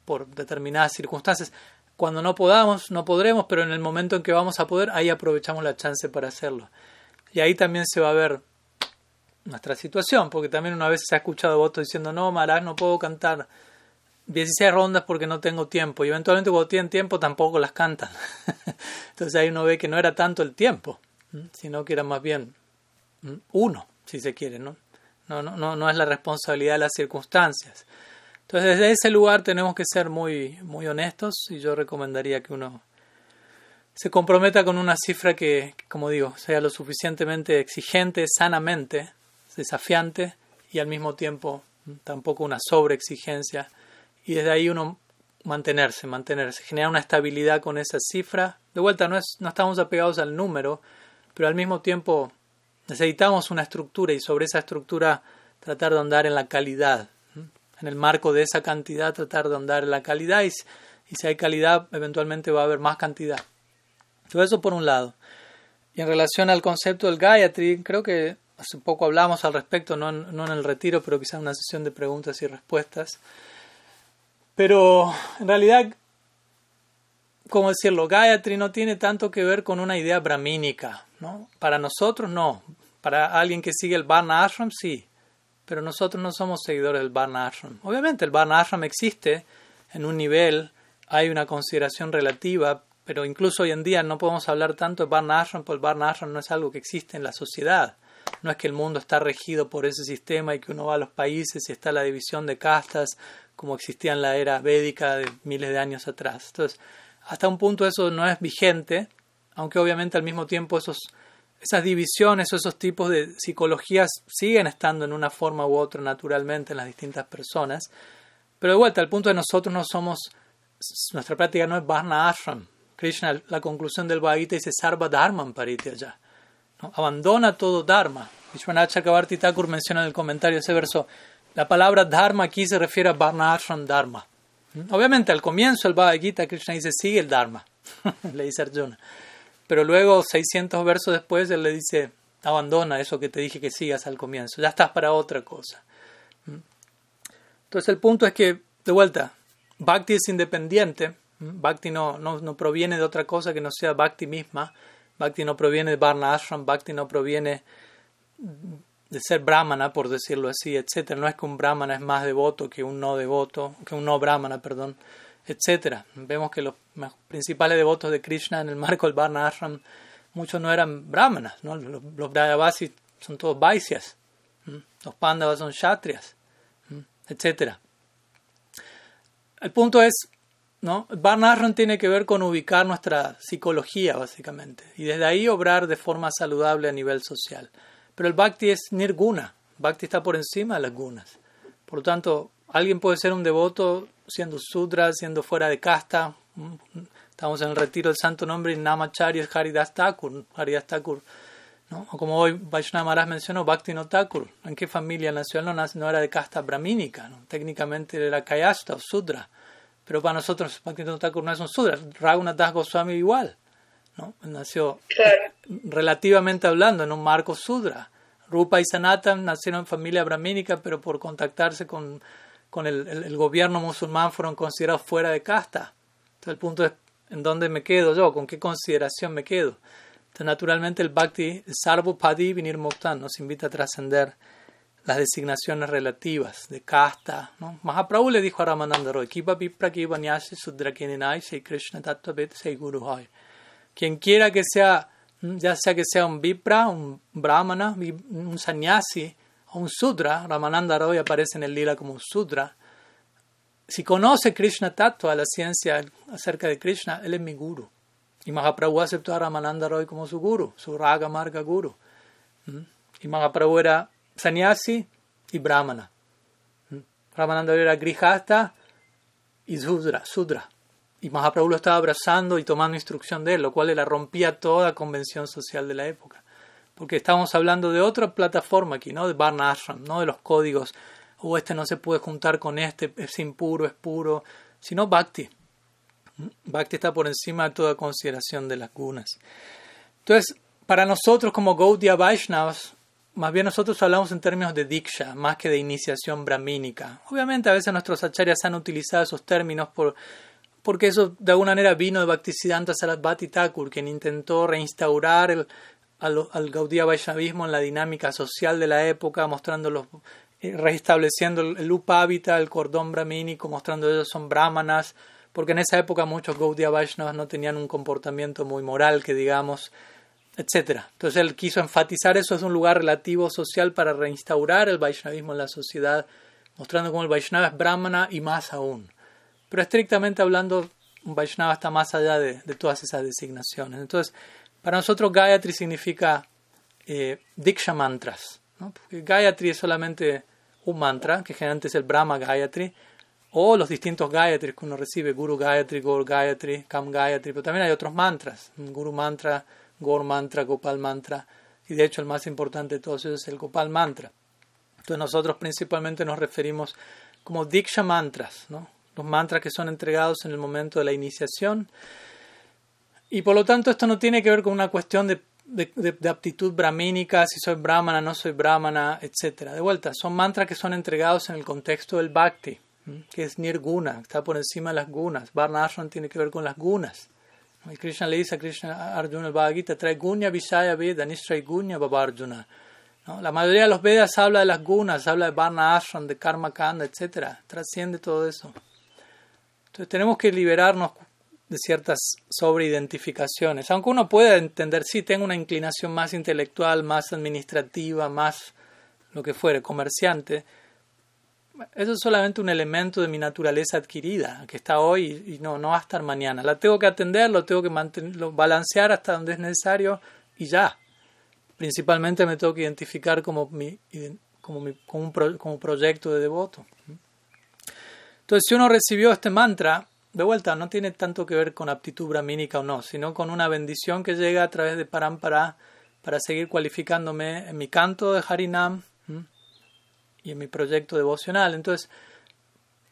por determinadas circunstancias, cuando no podamos, no podremos, pero en el momento en que vamos a poder, ahí aprovechamos la chance para hacerlo. Y ahí también se va a ver nuestra situación, porque también una vez se ha escuchado votos diciendo, no, Maraj, no puedo cantar 16 rondas porque no tengo tiempo, y eventualmente cuando tienen tiempo tampoco las cantan. Entonces ahí uno ve que no era tanto el tiempo, sino que era más bien uno, si se quiere, ¿no? No, no, no es la responsabilidad de las circunstancias. Entonces, desde ese lugar tenemos que ser muy, muy honestos y yo recomendaría que uno se comprometa con una cifra que, como digo, sea lo suficientemente exigente, sanamente, desafiante y al mismo tiempo tampoco una sobreexigencia. Y desde ahí uno mantenerse, mantenerse, generar una estabilidad con esa cifra. De vuelta, no, es, no estamos apegados al número, pero al mismo tiempo necesitamos una estructura y sobre esa estructura tratar de andar en la calidad en el marco de esa cantidad tratar de andar en la calidad y, si hay calidad eventualmente va a haber más cantidad. Todo eso por un lado. Y en relación al concepto del Gayatri, creo que hace poco hablamos al respecto, no en, el retiro, pero quizás en una sesión de preguntas y respuestas. Pero en realidad, ¿cómo decirlo? Gayatri no tiene tanto que ver con una idea brahmínica. ¿no? Para nosotros no. Para alguien que sigue el Varna Ashram sí pero nosotros no somos seguidores del Varna Ashram. Obviamente el Varna Ashram existe en un nivel, hay una consideración relativa, pero incluso hoy en día no podemos hablar tanto de Varna Ashram, porque el Varna Ashram no es algo que existe en la sociedad. No es que el mundo está regido por ese sistema y que uno va a los países y está la división de castas como existía en la era védica de miles de años atrás. Entonces, hasta un punto eso no es vigente, aunque obviamente al mismo tiempo esos esas divisiones o esos tipos de psicologías siguen estando en una forma u otra naturalmente en las distintas personas. Pero de vuelta, al punto de nosotros no somos, nuestra práctica no es Varna Ashram. Krishna, la conclusión del Bhagavad dice Sarva Dharman Parityaja. Abandona todo Dharma. Vishwanath Thakur menciona en el comentario ese verso, la palabra Dharma aquí se refiere a Varna Ashram Dharma. ¿Mm? Obviamente al comienzo del Bhagavad Gita Krishna dice sigue el Dharma, le dice Arjuna. Pero luego, 600 versos después, él le dice, abandona eso que te dije que sigas al comienzo, ya estás para otra cosa. ¿Mm? Entonces el punto es que, de vuelta, Bhakti es independiente, ¿Mm? Bhakti no, no, proviene de otra cosa que no sea Bhakti misma, Bhakti no proviene de Varna Ashram, Bhakti no proviene de ser brahmana, por decirlo así, etc. No es que un brahmana es más devoto que un no devoto, que un no brahmana, perdón etc. Vemos que los principales devotos de Krishna en el marco del Varna Ashram, muchos no eran brahmanas, ¿no? los, los son todos Vaisyas, los Pandavas son Kshatriyas, etc. El punto es, ¿no? Ashram tiene que ver con ubicar nuestra psicología, básicamente, y desde ahí obrar de forma saludable a nivel social. Pero el Bhakti es nirguna, Bhakti está por encima de las gunas. Por lo tanto, alguien puede ser un devoto siendo sudra, siendo fuera de casta. Estamos en el retiro del santo nombre y Namacharya es Haridas. O como hoy Vaishnava mencionó, Bhakti no Thakur. ¿En qué familia nació? No, no era de casta brahmínica, ¿no? técnicamente era Kayasta o Sudra. Pero para nosotros Bhakti no Thakur no es un Sudra. Raghunath Goswami igual. ¿no? Nació relativamente hablando en un marco Sudra. Rupa y Sanatan nacieron en familia brahmínica, pero por contactarse con con el, el, gobierno musulmán fueron considerados fuera de casta. Entonces el punto es, ¿en dónde me quedo yo? ¿Con qué consideración me quedo? Entonces naturalmente el Bhakti, el Sarvo Padi Vinir Muktan, nos invita a trascender las designaciones relativas de casta. ¿no? Mahaprabhu le dijo a Ramananda Roy, Kipa Vipra Kipa Sudra Sei Krishna Tattvavet Sei Guru Hoy. Quien quiera que sea, ya sea que sea un Vipra, un Brahmana, un Sannyasi, un sudra, Ramananda Roy aparece en el lila como un sudra, si conoce Krishna Tattva, la ciencia acerca de Krishna, él es mi guru. Y Mahaprabhu aceptó a Ramananda Roy como su guru, su Raga Marga guru. ¿Mm? Y Mahaprabhu era sannyasi y brahmana. ¿Mm? Ramananda era grihasta y sudra, sudra. Y Mahaprabhu lo estaba abrazando y tomando instrucción de él, lo cual le rompía toda convención social de la época porque estamos hablando de otra plataforma aquí, ¿no? De Varna Ashram, no de los códigos, o oh, este no se puede juntar con este, es impuro, es puro, sino Bhakti. Bhakti está por encima de toda consideración de las gunas. Entonces, para nosotros como Gaudiya Vaishnavas, más bien nosotros hablamos en términos de Diksha, más que de iniciación brahmínica. Obviamente a veces nuestros acharyas han utilizado esos términos por, porque eso de alguna manera vino de Bhaktisiddhanta Sarasvati Thakur, quien intentó reinstaurar el, al, al Vaishnavismo en la dinámica social de la época, mostrando los, eh, restableciendo el, Upavita, el cordón brahmínico, mostrando ellos son brahmanas, porque en esa época muchos Gaudiya Vaishnavas no tenían un comportamiento muy moral, que digamos, etc. Entonces él quiso enfatizar eso, es un lugar relativo social para reinstaurar el Vaishnavismo en la sociedad, mostrando cómo el Vaishnava es brahmana y más aún. Pero estrictamente hablando, un Vaishnava está más allá de, todas esas designaciones. Entonces, para nosotros Gayatri significa eh, Diksha mantras. ¿no? Porque Gayatri es solamente un mantra, que generalmente es el Brahma Gayatri, o los distintos Gayatris que uno recibe, Guru Gayatri, Gaur Gayatri, Kam Gayatri, pero también hay otros mantras, Guru Mantra, Gaur Mantra, Gopal Mantra, y de hecho el más importante de todos ellos es el Gopal Mantra. Entonces nosotros principalmente nos referimos como Diksha Mantras, los mantras que son entregados en el momento de la iniciación. Y por lo tanto esto no tiene que ver con una cuestión de, aptitud brahmínica, si soy brahmana, no soy brahmana, etc. De vuelta, son mantras que son entregados en el contexto del bhakti que es nirguna, está por encima de las gunas. Varna tiene que ver con las gunas. Krishna le dice a Krishna Arjuna el Bhagavad Gita, trae gunya vishaya veda, nishray gunya babarjuna. ¿No? La mayoría de los Vedas habla de las gunas, habla de Varna Ashram, de Karma Kanda, etc. Trasciende todo eso. Entonces tenemos que liberarnos de ciertas sobreidentificaciones. Aunque uno pueda entender, sí, tengo una inclinación más intelectual, más administrativa, más lo que fuere, comerciante, eso es solamente un elemento de mi naturaleza adquirida, que está hoy y no, no va mañana. La tengo que atender, lo tengo que balancear hasta donde es necesario y ya. Principalmente me tengo que identificar como, mi, como, como, un proyecto de devoto. Entonces, si uno recibió este mantra, de vuelta, no tiene tanto que ver con aptitud brahmínica o no, sino con una bendición que llega a través de Parampara para seguir cualificándome en mi canto de Harinam y en mi proyecto devocional. Entonces,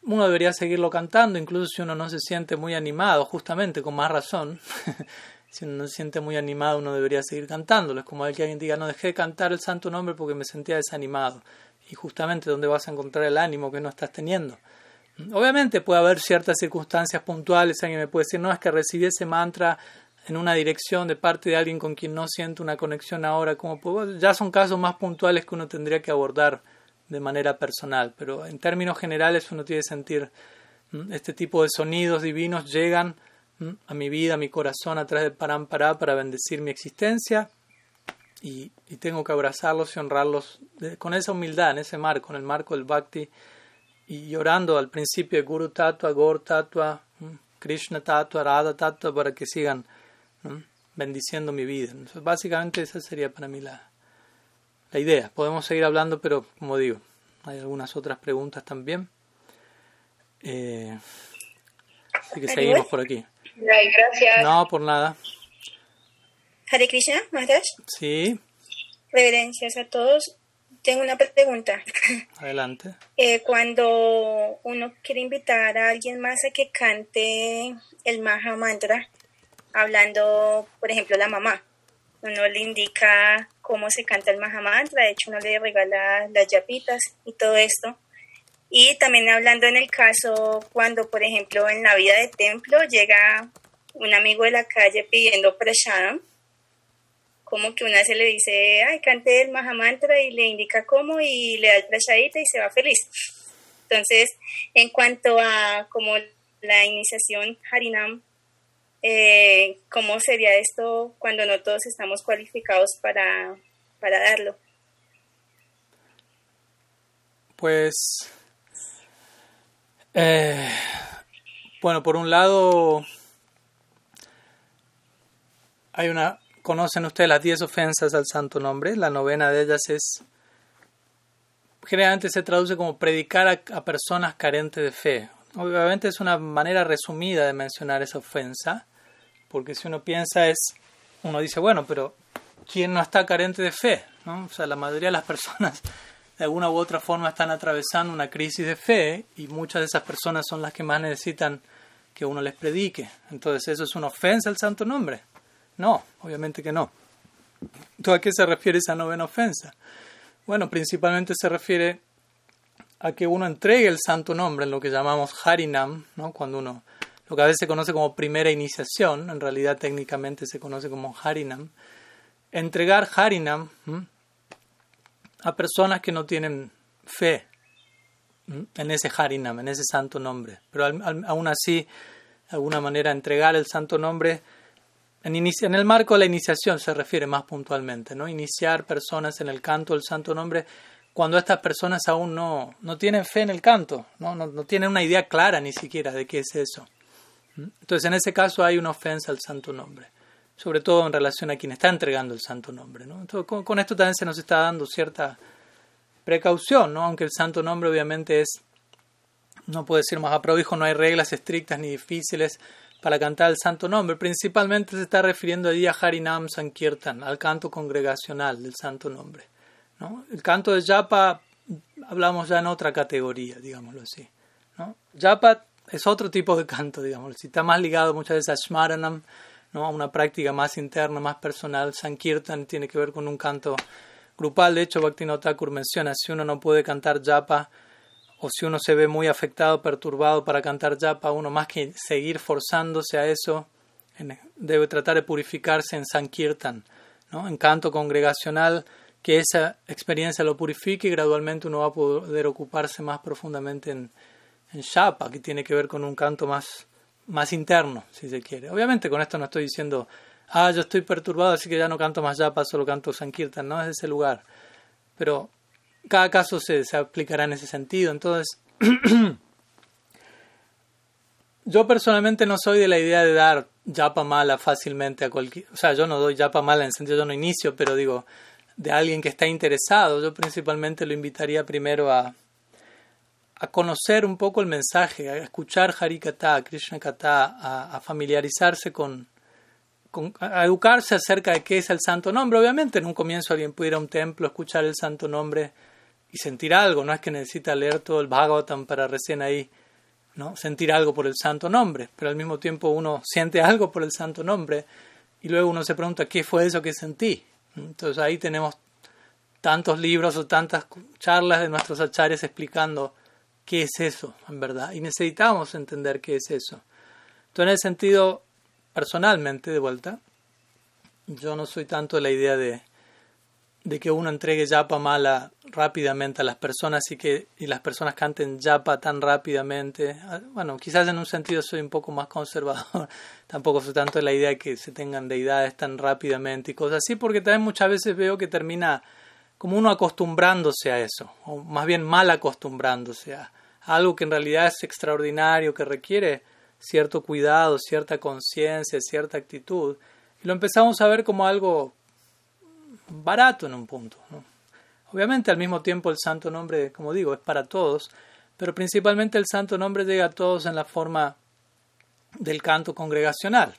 uno debería seguirlo cantando, incluso si uno no se siente muy animado, justamente con más razón. si uno no se siente muy animado, uno debería seguir cantándolo. Es como el que alguien diga, no dejé de cantar el santo nombre porque me sentía desanimado. Y justamente donde vas a encontrar el ánimo que no estás teniendo. Obviamente puede haber ciertas circunstancias puntuales, alguien me puede decir, no, es que recibí ese mantra en una dirección de parte de alguien con quien no siento una conexión ahora, como puedo? ya son casos más puntuales que uno tendría que abordar de manera personal, pero en términos generales uno tiene que sentir este tipo de sonidos divinos llegan a mi vida, a mi corazón a través de Parampará para bendecir mi existencia y, tengo que abrazarlos y honrarlos con esa humildad, en ese marco, en el marco del Bhakti y llorando al principio Guru Tattva, Gaur Tattva, Krishna Tattva, Radha Tattva para que sigan bendiciendo mi vida. Entonces, básicamente esa sería para mí la, la idea. Podemos seguir hablando, pero como digo, hay algunas otras preguntas también. Eh, así que seguimos por aquí. Gracias. No, por nada. Hare Krishna, Maharaj. Sí. Reverencias a todos. Tengo una pregunta. Adelante. Eh, cuando uno quiere invitar a alguien más a que cante el Maha Mantra, hablando, por ejemplo, la mamá, uno le indica cómo se canta el Mahamantra, de hecho uno le regala las yapitas y todo esto. Y también hablando en el caso cuando, por ejemplo, en la vida de templo llega un amigo de la calle pidiendo prashadam, como que una se le dice, ay, cante el Mahamantra y le indica cómo y le da el prashadita y se va feliz. Entonces, en cuanto a como la iniciación Harinam eh, ¿cómo sería esto cuando no todos estamos cualificados para, para darlo? Pues, eh, bueno, por un lado, hay una, conocen ustedes las 10 ofensas al santo nombre, la novena de ellas es, generalmente se traduce como predicar a personas carentes de fe. Obviamente es una manera resumida de mencionar esa ofensa, porque si uno piensa es, uno dice, bueno, pero ¿quién no está carente de fe? ¿no? O sea, la mayoría de las personas de alguna u otra forma están atravesando una crisis de fe y muchas de esas personas son las que más necesitan que uno les predique. Entonces, ¿eso es una ofensa al santo nombre? No, obviamente que no. Entonces, ¿a qué se refiere esa novena ofensa? Bueno, principalmente se refiere a que uno entregue el santo nombre en lo que llamamos Harinam, ¿no? cuando uno lo que a veces se conoce como primera iniciación, en realidad técnicamente se conoce como Harinam, entregar Harinam a personas que no tienen fe en ese Harinam, en ese santo nombre. Pero aún así, de alguna manera, entregar el santo nombre en, en, el marco de la iniciación se refiere más puntualmente, ¿no? Iniciar personas en el canto del santo nombre cuando estas personas aún no, no tienen fe en el canto, ¿no? No, no tienen una idea clara ni siquiera de qué es eso. Entonces, en ese caso hay una ofensa al santo nombre, sobre todo en relación a quien está entregando el santo nombre. ¿no? Entonces, con, esto también se nos está dando cierta precaución, ¿no? aunque el santo nombre obviamente es, no puede decir más a hijo, no hay reglas estrictas ni difíciles para cantar el santo nombre. Principalmente se está refiriendo allí a Harinam Sankirtan, al canto congregacional del santo nombre. ¿no? El canto de Japa hablamos ya en otra categoría, digámoslo así. ¿no? Japa es otro tipo de canto, digamos. Si está más ligado muchas veces a Shmaranam, ¿no? a una práctica más interna, más personal. Sankirtan tiene que ver con un canto grupal. De hecho, Bhaktivinoda Thakur menciona, si uno no puede cantar japa o si uno se ve muy afectado, perturbado para cantar japa, uno más que seguir forzándose a eso, debe tratar de purificarse en Sankirtan, ¿no? en canto congregacional, que esa experiencia lo purifique y gradualmente uno va a poder ocuparse más profundamente en en Shapa, que tiene que ver con un canto más, más interno, si se quiere. Obviamente con esto no estoy diciendo, ah, yo estoy perturbado, así que ya no canto más Japa, solo canto Sankirtan, no es ese lugar. Pero cada caso se, aplicará en ese sentido. Entonces, yo personalmente no soy de la idea de dar Japa mala fácilmente a cualquier... O sea, yo no doy Japa mala en sentido, yo no inicio, pero digo, de alguien que está interesado, yo principalmente lo invitaría primero a a conocer un poco el mensaje, a escuchar Harikata, Krishna Kata, a, familiarizarse con, a educarse acerca de qué es el santo nombre. Obviamente en un comienzo alguien puede ir a un templo, escuchar el santo nombre y sentir algo, no es que necesita leer todo el Bhagavatam para recién ahí ¿no? sentir algo por el santo nombre, pero al mismo tiempo uno siente algo por el santo nombre y luego uno se pregunta qué fue eso que sentí. Entonces ahí tenemos tantos libros o tantas charlas de nuestros achares explicando qué es eso, en verdad. Y necesitamos entender qué es eso. Entonces, en ese sentido, personalmente, de vuelta, yo no soy tanto de la idea de, de que uno entregue yapa mala rápidamente a las personas y que y las personas canten yapa tan rápidamente. Ah, bueno, quizás en un sentido soy un poco más conservador. Tampoco soy tanto de la idea de que se tengan deidades tan rápidamente y cosas así, porque también muchas veces veo que termina como uno acostumbrándose a eso, o más bien mal acostumbrándose a, algo que en realidad es extraordinario, que requiere cierto cuidado, cierta conciencia, cierta actitud, y lo empezamos a ver como algo barato en un punto. Obviamente al mismo tiempo el santo nombre, como digo, es para todos, pero principalmente el santo nombre llega a todos en la forma del canto congregacional.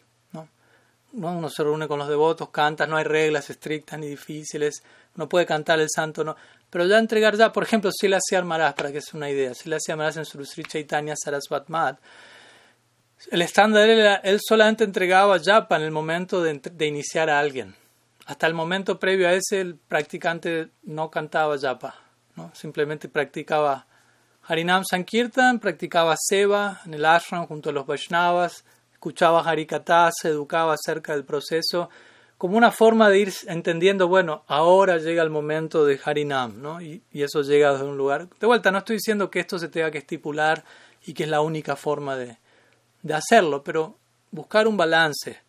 ¿No? Uno se reúne con los devotos, canta, no hay reglas estrictas ni difíciles, uno puede cantar el santo, no. Pero ya entregar ya, por ejemplo, si hacía Maharaj, para que sea una idea, si hacía Maharaj en Surusri Chaitanya Sarasvat el estándar era, él solamente entregaba japa en el momento de, iniciar a alguien. Hasta el momento previo a ese, el practicante no cantaba japa, ¿no? simplemente practicaba Harinam Sankirtan, practicaba Seva en el ashram junto a los Vaishnavas, escuchaba Harikata, se educaba acerca del proceso, como una forma de ir entendiendo, bueno, ahora llega el momento de Harinam, ¿no? Y, eso llega desde un lugar. De vuelta, no estoy diciendo que esto se tenga que estipular y que es la única forma de, de hacerlo, pero buscar un balance,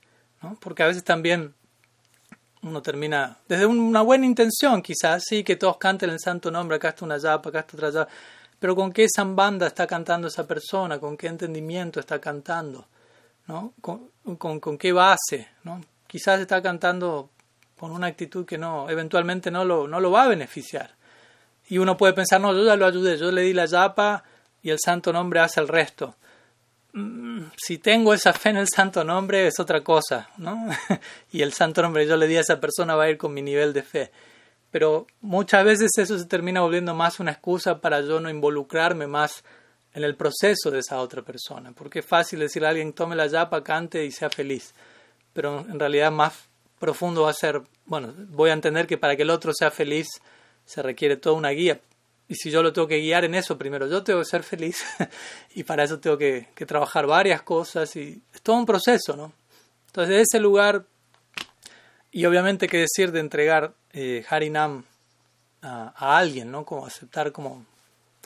¿no? Porque a veces también uno termina desde una buena intención, quizás, sí, que todos canten el santo nombre, acá está una yapa, acá está otra yapa, pero con qué zambanda está cantando esa persona, con qué entendimiento está cantando. ¿No? Con, con, qué base, ¿no? Quizás está cantando con una actitud que no, eventualmente no lo, no lo va a beneficiar. Y uno puede pensar, no, yo ya lo ayudé, yo le di la yapa y el santo nombre hace el resto. Mm, si tengo esa fe en el santo nombre es otra cosa, ¿no? y el santo nombre yo le di a esa persona va a ir con mi nivel de fe. Pero muchas veces eso se termina volviendo más una excusa para yo no involucrarme más en el proceso de esa otra persona. Porque es fácil decirle a alguien, tome la yapa, cante y sea feliz. Pero en realidad más profundo va a ser, bueno, voy a entender que para que el otro sea feliz se requiere toda una guía. Y si yo lo tengo que guiar en eso, primero yo tengo que ser feliz y para eso tengo que, trabajar varias cosas y es todo un proceso, ¿no? Entonces, de ese lugar, y obviamente que decir de entregar eh, Harinam a, alguien, ¿no? Como aceptar como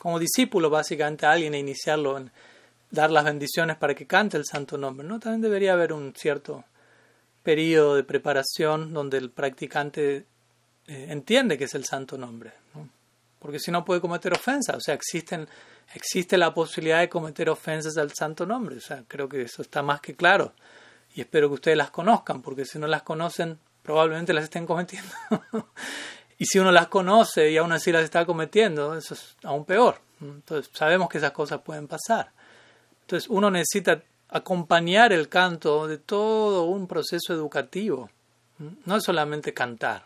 como discípulo básicamente a alguien e iniciarlo en dar las bendiciones para que cante el santo nombre, ¿no? También debería haber un cierto periodo de preparación donde el practicante eh, entiende que es el santo nombre. Porque si no puede cometer ofensas, o sea, existen, existe la posibilidad de cometer ofensas al santo nombre. O sea, creo que eso está más que claro. Y espero que ustedes las conozcan, porque si no las conocen, probablemente las estén cometiendo. y si uno las conoce y aún así las está cometiendo, eso es aún peor. Entonces, sabemos que esas cosas pueden pasar. Entonces, uno necesita acompañar el canto de todo un proceso educativo. No es solamente cantar.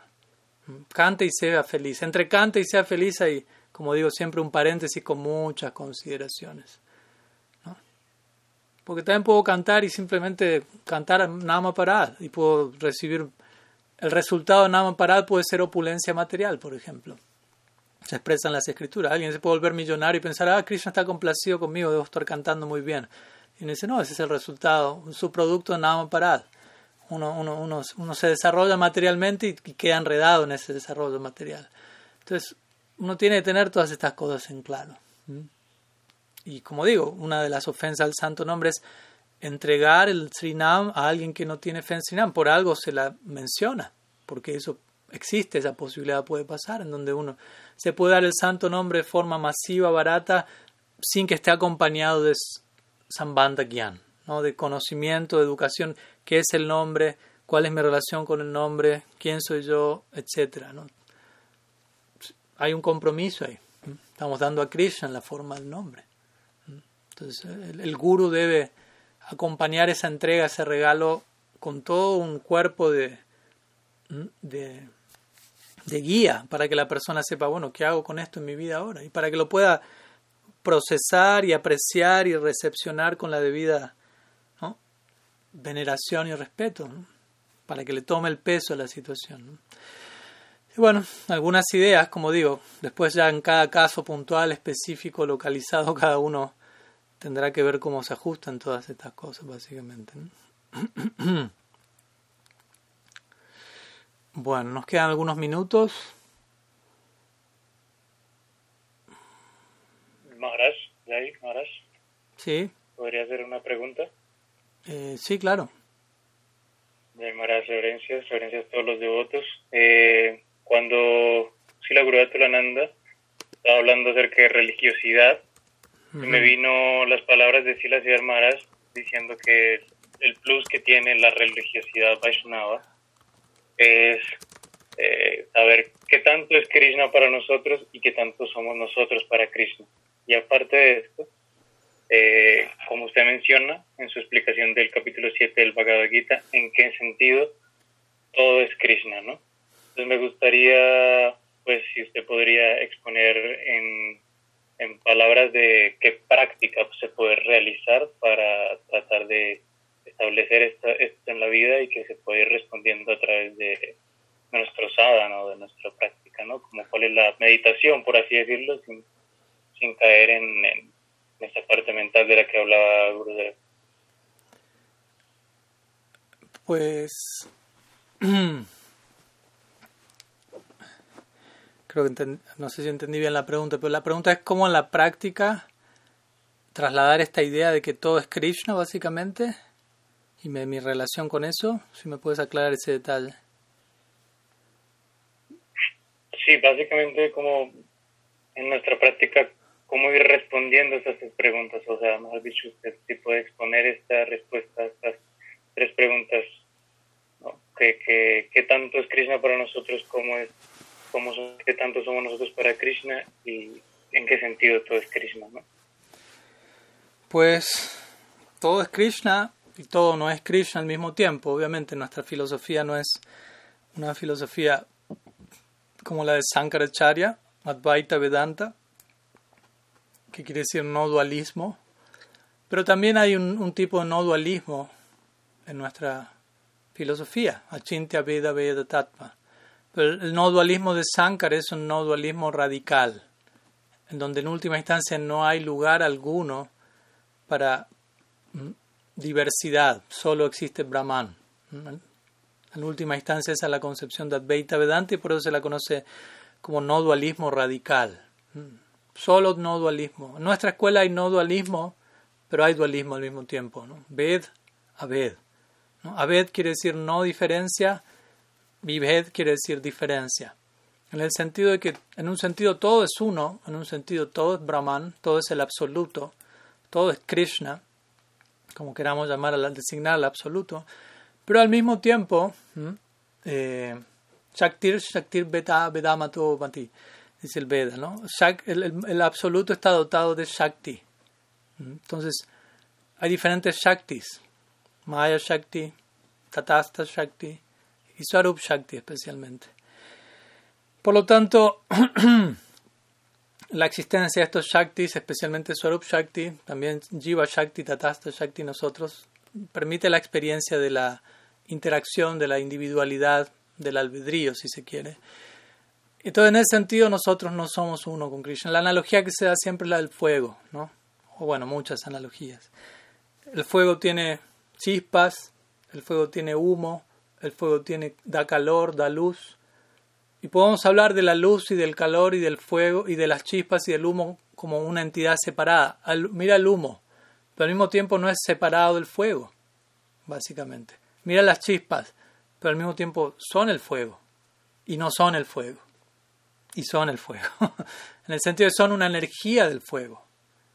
Cante y sea feliz. Entre cante y sea feliz hay, como digo siempre, un paréntesis con muchas consideraciones. Porque también puedo cantar y simplemente cantar Nama Parad y puedo recibir el resultado de Nama Parad puede ser opulencia material, por ejemplo. Se expresa en las escrituras. Alguien se puede volver millonario y pensar, ah, Krishna está complacido conmigo, debo estar cantando muy bien. Y dice, no, ese es el resultado, su producto de Nama Parad. Uno, uno, uno, uno, se desarrolla materialmente y, queda enredado en ese desarrollo material. Entonces, uno tiene que tener todas estas cosas en claro. Y como digo, una de las ofensas al santo nombre es entregar el Srinam a alguien que no tiene fe en Srinam. Por algo se la menciona, porque eso existe, esa posibilidad puede pasar, en donde uno se puede dar el santo nombre de forma masiva, barata, sin que esté acompañado de Sambandha Gyan, ¿no? de conocimiento, de educación, qué es el nombre, cuál es mi relación con el nombre, quién soy yo, etc. ¿no? Hay un compromiso ahí. Estamos dando a Krishna la forma del nombre. Entonces, el, el guru debe acompañar esa entrega, ese regalo, con todo un cuerpo de, de, de, guía para que la persona sepa, bueno, ¿qué hago con esto en mi vida ahora? Y para que lo pueda procesar y apreciar y recepcionar con la debida veneración y respeto, para que le tome el peso a la situación. Y bueno, algunas ideas, como digo, después ya en cada caso puntual, específico, localizado, cada uno tendrá que ver cómo se ajustan todas estas cosas, básicamente. Bueno, nos quedan algunos minutos. Maharaj, ahí, Maharaj. Sí. ¿Podría hacer una pregunta? Eh, sí, claro. De Maharaj, reverencias, reverencias a todos los devotos. Eh, cuando Sila Guruvatulananda estaba hablando acerca de religiosidad, me vino las palabras de Sila Siddhar Maharaj diciendo que el plus que tiene la religiosidad Vaishnava es eh, saber qué tanto es Krishna para nosotros y qué tanto somos nosotros para Krishna. Y aparte de esto, eh, como usted menciona en su explicación del capítulo 7 del Bhagavad Gita, en qué sentido todo es Krishna, ¿no? Entonces me gustaría, pues, si usted podría exponer en en palabras de qué práctica se puede realizar para tratar de establecer esto, en la vida y que se puede ir respondiendo a través de nuestro sadhana de nuestra práctica, ¿no? Como cuál es la meditación, por así decirlo, sin, caer en, en esa parte mental de la que hablaba Gurudev. Pues Creo que no sé si entendí bien la pregunta, pero la pregunta es cómo en la práctica trasladar esta idea de que todo es Krishna, básicamente, y mi relación con eso, si me puedes aclarar ese detalle. Sí, básicamente como en nuestra práctica, cómo ir respondiendo a esas preguntas, o sea, mejor dicho, usted si puede exponer esta respuesta a estas tres preguntas, ¿no? ¿Qué, qué tanto es Krishna para nosotros? ¿Cómo es cómo qué tanto somos nosotros para Krishna y en qué sentido todo es Krishna, ¿no? Pues todo es Krishna y todo no es Krishna al mismo tiempo. Obviamente nuestra filosofía no es una filosofía como la de Sankaracharya, Advaita Vedanta, que quiere decir no dualismo, pero también hay un, un tipo de no dualismo en nuestra filosofía, Achintya Veda Veda Tattva el no dualismo de Sankara es un no dualismo radical, en donde en última instancia no hay lugar alguno para mm, diversidad, solo existe Brahman. En última instancia esa es la concepción de Advaita Vedanta y por eso se la conoce como no dualismo radical. Solo no dualismo. En nuestra escuela hay no dualismo, pero hay dualismo al mismo tiempo. Ved a ved. ¿no? Abed quiere decir no diferencia, Vived quiere decir diferencia. En el sentido de que, en un sentido, todo es uno, en un sentido, todo es Brahman, todo es el absoluto, todo es Krishna, como queramos llamar al designar al absoluto, pero al mismo tiempo, eh, Shaktir, Shaktir Beta, Vedamato Mati, dice el Veda, ¿no? el, absoluto está dotado de Shakti. Entonces, hay diferentes Shaktis, Maya Shakti, Tatasta Shakti y Swarup Shakti especialmente. Por lo tanto, la existencia de estos Shaktis, especialmente Swarup Shakti, también Jiva Shakti, Tatasta Shakti, nosotros, permite la experiencia de la interacción, de la individualidad, del albedrío, si se quiere. Entonces, en ese sentido, nosotros no somos uno con Krishna. La analogía que se da siempre es la del fuego, ¿no? O bueno, muchas analogías. El fuego tiene chispas, el fuego tiene humo, el fuego tiene, da calor, da luz. Y podemos hablar de la luz y del calor y del fuego y de las chispas y del humo como una entidad separada. mira el humo, pero al mismo tiempo no es separado del fuego, básicamente. Mira las chispas, pero al mismo tiempo son el fuego y no son el fuego. Y son el fuego. en el sentido de son una energía del fuego.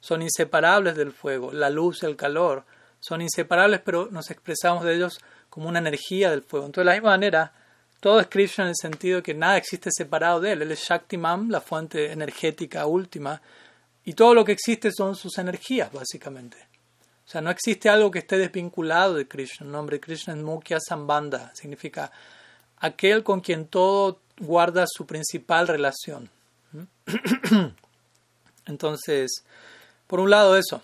Son inseparables del fuego. La luz, el calor, son inseparables, pero nos expresamos de ellos como una energía del fuego. Entonces, de la misma manera, todo es Krishna en el sentido de que nada existe separado de él. Él es Shaktiman, la fuente energética última, y todo lo que existe son sus energías, básicamente. O sea, no existe algo que esté desvinculado de Krishna. El nombre de Krishna es Mukhya Sambandha, significa aquel con quien todo guarda su principal relación. Entonces, por un lado eso,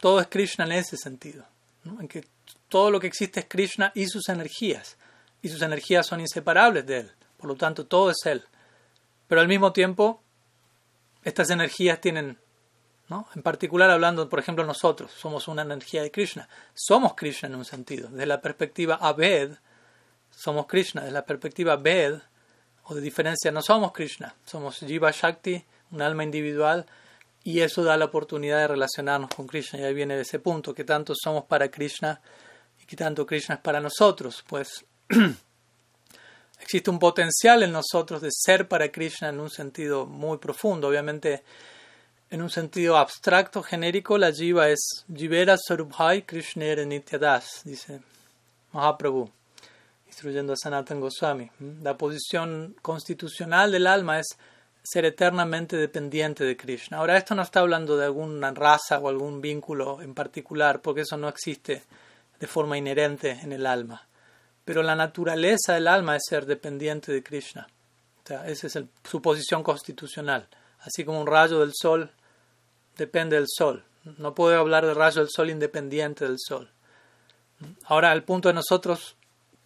todo es Krishna en ese sentido, en que todo lo que existe es Krishna y sus energías y sus energías son inseparables de él. Por lo tanto, todo es él. Pero al mismo tiempo, estas energías tienen, ¿no? en particular hablando, por ejemplo, nosotros, somos una energía de Krishna. Somos Krishna en un sentido. Desde la perspectiva Abed, somos Krishna. Desde la perspectiva Ved, o de diferencia, no somos Krishna. Somos Jiva Shakti, un alma individual, y eso da la oportunidad de relacionarnos con Krishna. Y ahí viene ese punto, que tanto somos para Krishna y que tanto Krishna es para nosotros. Pues existe un potencial en nosotros de ser para Krishna en un sentido muy profundo. Obviamente, en un sentido abstracto, genérico, la jiva es Jivera Sarubhai Krishnera Nityadas, dice Mahaprabhu, instruyendo a Sanatan Goswami. La posición constitucional del alma es ser eternamente dependiente de Krishna. Ahora, esto no está hablando de alguna raza o algún vínculo en particular, porque eso no existe de forma inherente en el alma pero la naturaleza del alma es ser dependiente de Krishna. esa es su posición constitucional. Así como un rayo del sol depende del sol. No puedo hablar del rayo del sol independiente del sol. Ahora, al punto de nosotros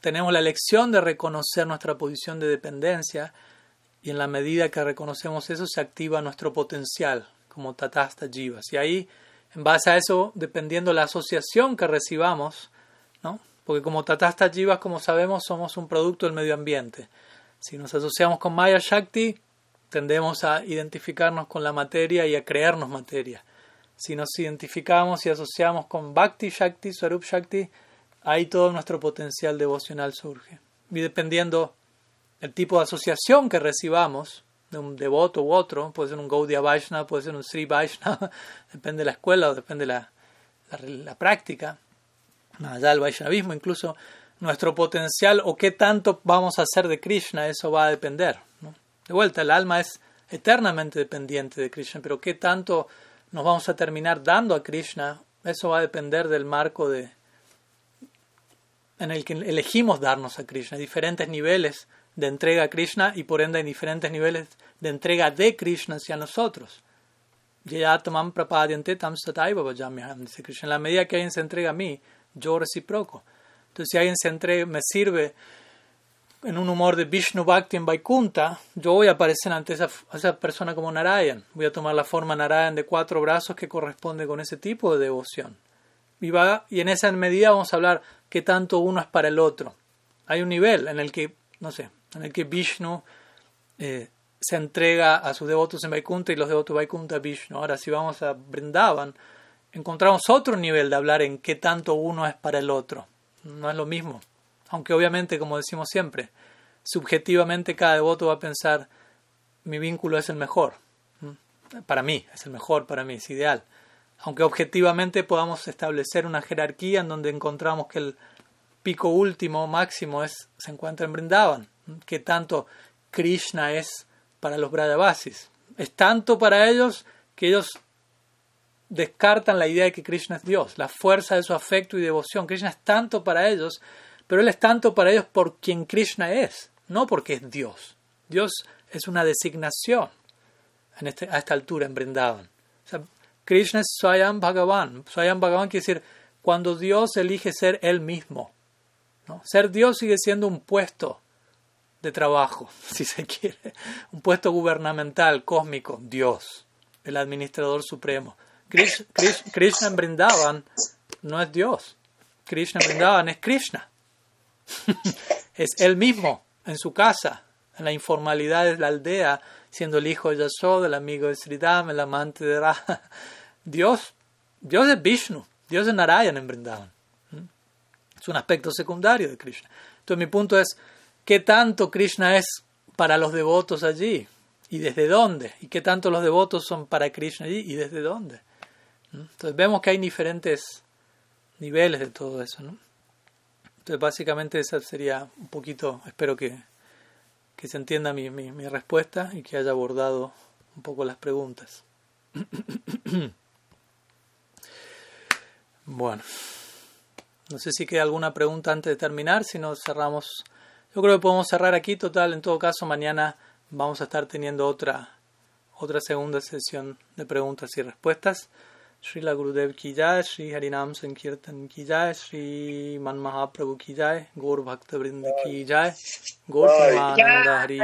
tenemos la elección de reconocer nuestra posición de dependencia y en la medida que reconocemos eso se activa nuestro potencial como tatasta jivas. Y ahí, en base a eso, dependiendo la asociación que recibamos, ¿no? porque como Tatasta Jivas, como sabemos, somos un producto del medio ambiente. Si nos asociamos con Maya Shakti, tendemos a identificarnos con la materia y a creernos materia. Si nos identificamos y asociamos con Bhakti Shakti, Swarup Shakti, ahí todo nuestro potencial devocional surge. Y dependiendo el tipo de asociación que recibamos, de un devoto u otro, puede ser un Gaudiya Vaishnava, puede ser un Sri Vaishnava, depende de la escuela o depende de la, la práctica, allá del Vaishnavismo, incluso nuestro potencial o qué tanto vamos a hacer de Krishna, eso va a depender. De vuelta, el alma es eternamente dependiente de Krishna, pero qué tanto nos vamos a terminar dando a Krishna, eso va a depender del marco de, en el que elegimos darnos a Krishna, diferentes niveles de entrega a Krishna y por ende hay diferentes niveles de entrega de Krishna hacia nosotros. En la medida que alguien se entrega a mí, yo reciproco. Entonces, si alguien se entrega, me sirve en un humor de Vishnu Bhakti en Vaikunta, yo voy a aparecer ante esa, esa, persona como Narayan. Voy a tomar la forma Narayan de cuatro brazos que corresponde con ese tipo de devoción. Y, va, y en esa medida vamos a hablar qué tanto uno es para el otro. Hay un nivel en el que, no sé, en el que Vishnu eh, se entrega a sus devotos en Vaikunta y los devotos de Vaikunta a Vishnu. Ahora, si vamos a Brindavan, encontramos otro nivel de hablar en qué tanto uno es para el otro. no es lo mismo. Aunque obviamente, como decimos siempre, subjetivamente cada devoto va a pensar, mi vínculo es el mejor. Para mí, es el mejor para mí, es ideal. Aunque objetivamente podamos establecer una jerarquía en donde encontramos que el pico último, máximo, es, se encuentra en Brindavan. Que tanto Krishna es para los Brajavasis. Es tanto para ellos que ellos descartan la idea de que Krishna es Dios, la fuerza de su afecto y devoción. Krishna es tanto para ellos, pero Él es tanto para ellos por quien Krishna es, no porque es Dios. Dios es una designación en este, a esta altura en Brindavan. Krishna es Swayam Bhagavan. Swayam Bhagavan quiere decir cuando Dios elige ser Él mismo. ¿no? Ser Dios sigue siendo un puesto de trabajo, si se quiere, un puesto gubernamental, cósmico, Dios, el administrador supremo. Krishna en Brindavan no es Dios. Krishna en Brindavan es Krishna. es él mismo en su casa, en la informalidad de la aldea, siendo el hijo de Yashoda, el amigo de Sridham, el amante de Ra. Dios, Dios es Vishnu, Dios es Narayan en Brindavan. ¿Mm? Es un aspecto secundario de Krishna. Entonces mi punto es, ¿qué tanto Krishna es para los devotos allí? ¿Y desde dónde? ¿Y qué tanto los devotos son para Krishna allí? ¿Y desde dónde? Entonces vemos que hay diferentes niveles de todo eso. Entonces básicamente esa sería un poquito, espero que, que se entienda mi, mi, mi respuesta y que haya abordado un poco las preguntas. bueno, no sé si queda alguna pregunta antes de terminar, si no cerramos. Yo creo que podemos cerrar aquí. Total, en todo caso, mañana vamos a estar teniendo otra, otra segunda sesión de preguntas y respuestas. Srila Gurudev ki Sri Harinam Sankirtan ki Sri Man Mahaprabhu ki jai, Gaur Bhakta Vrinda Gaur Hari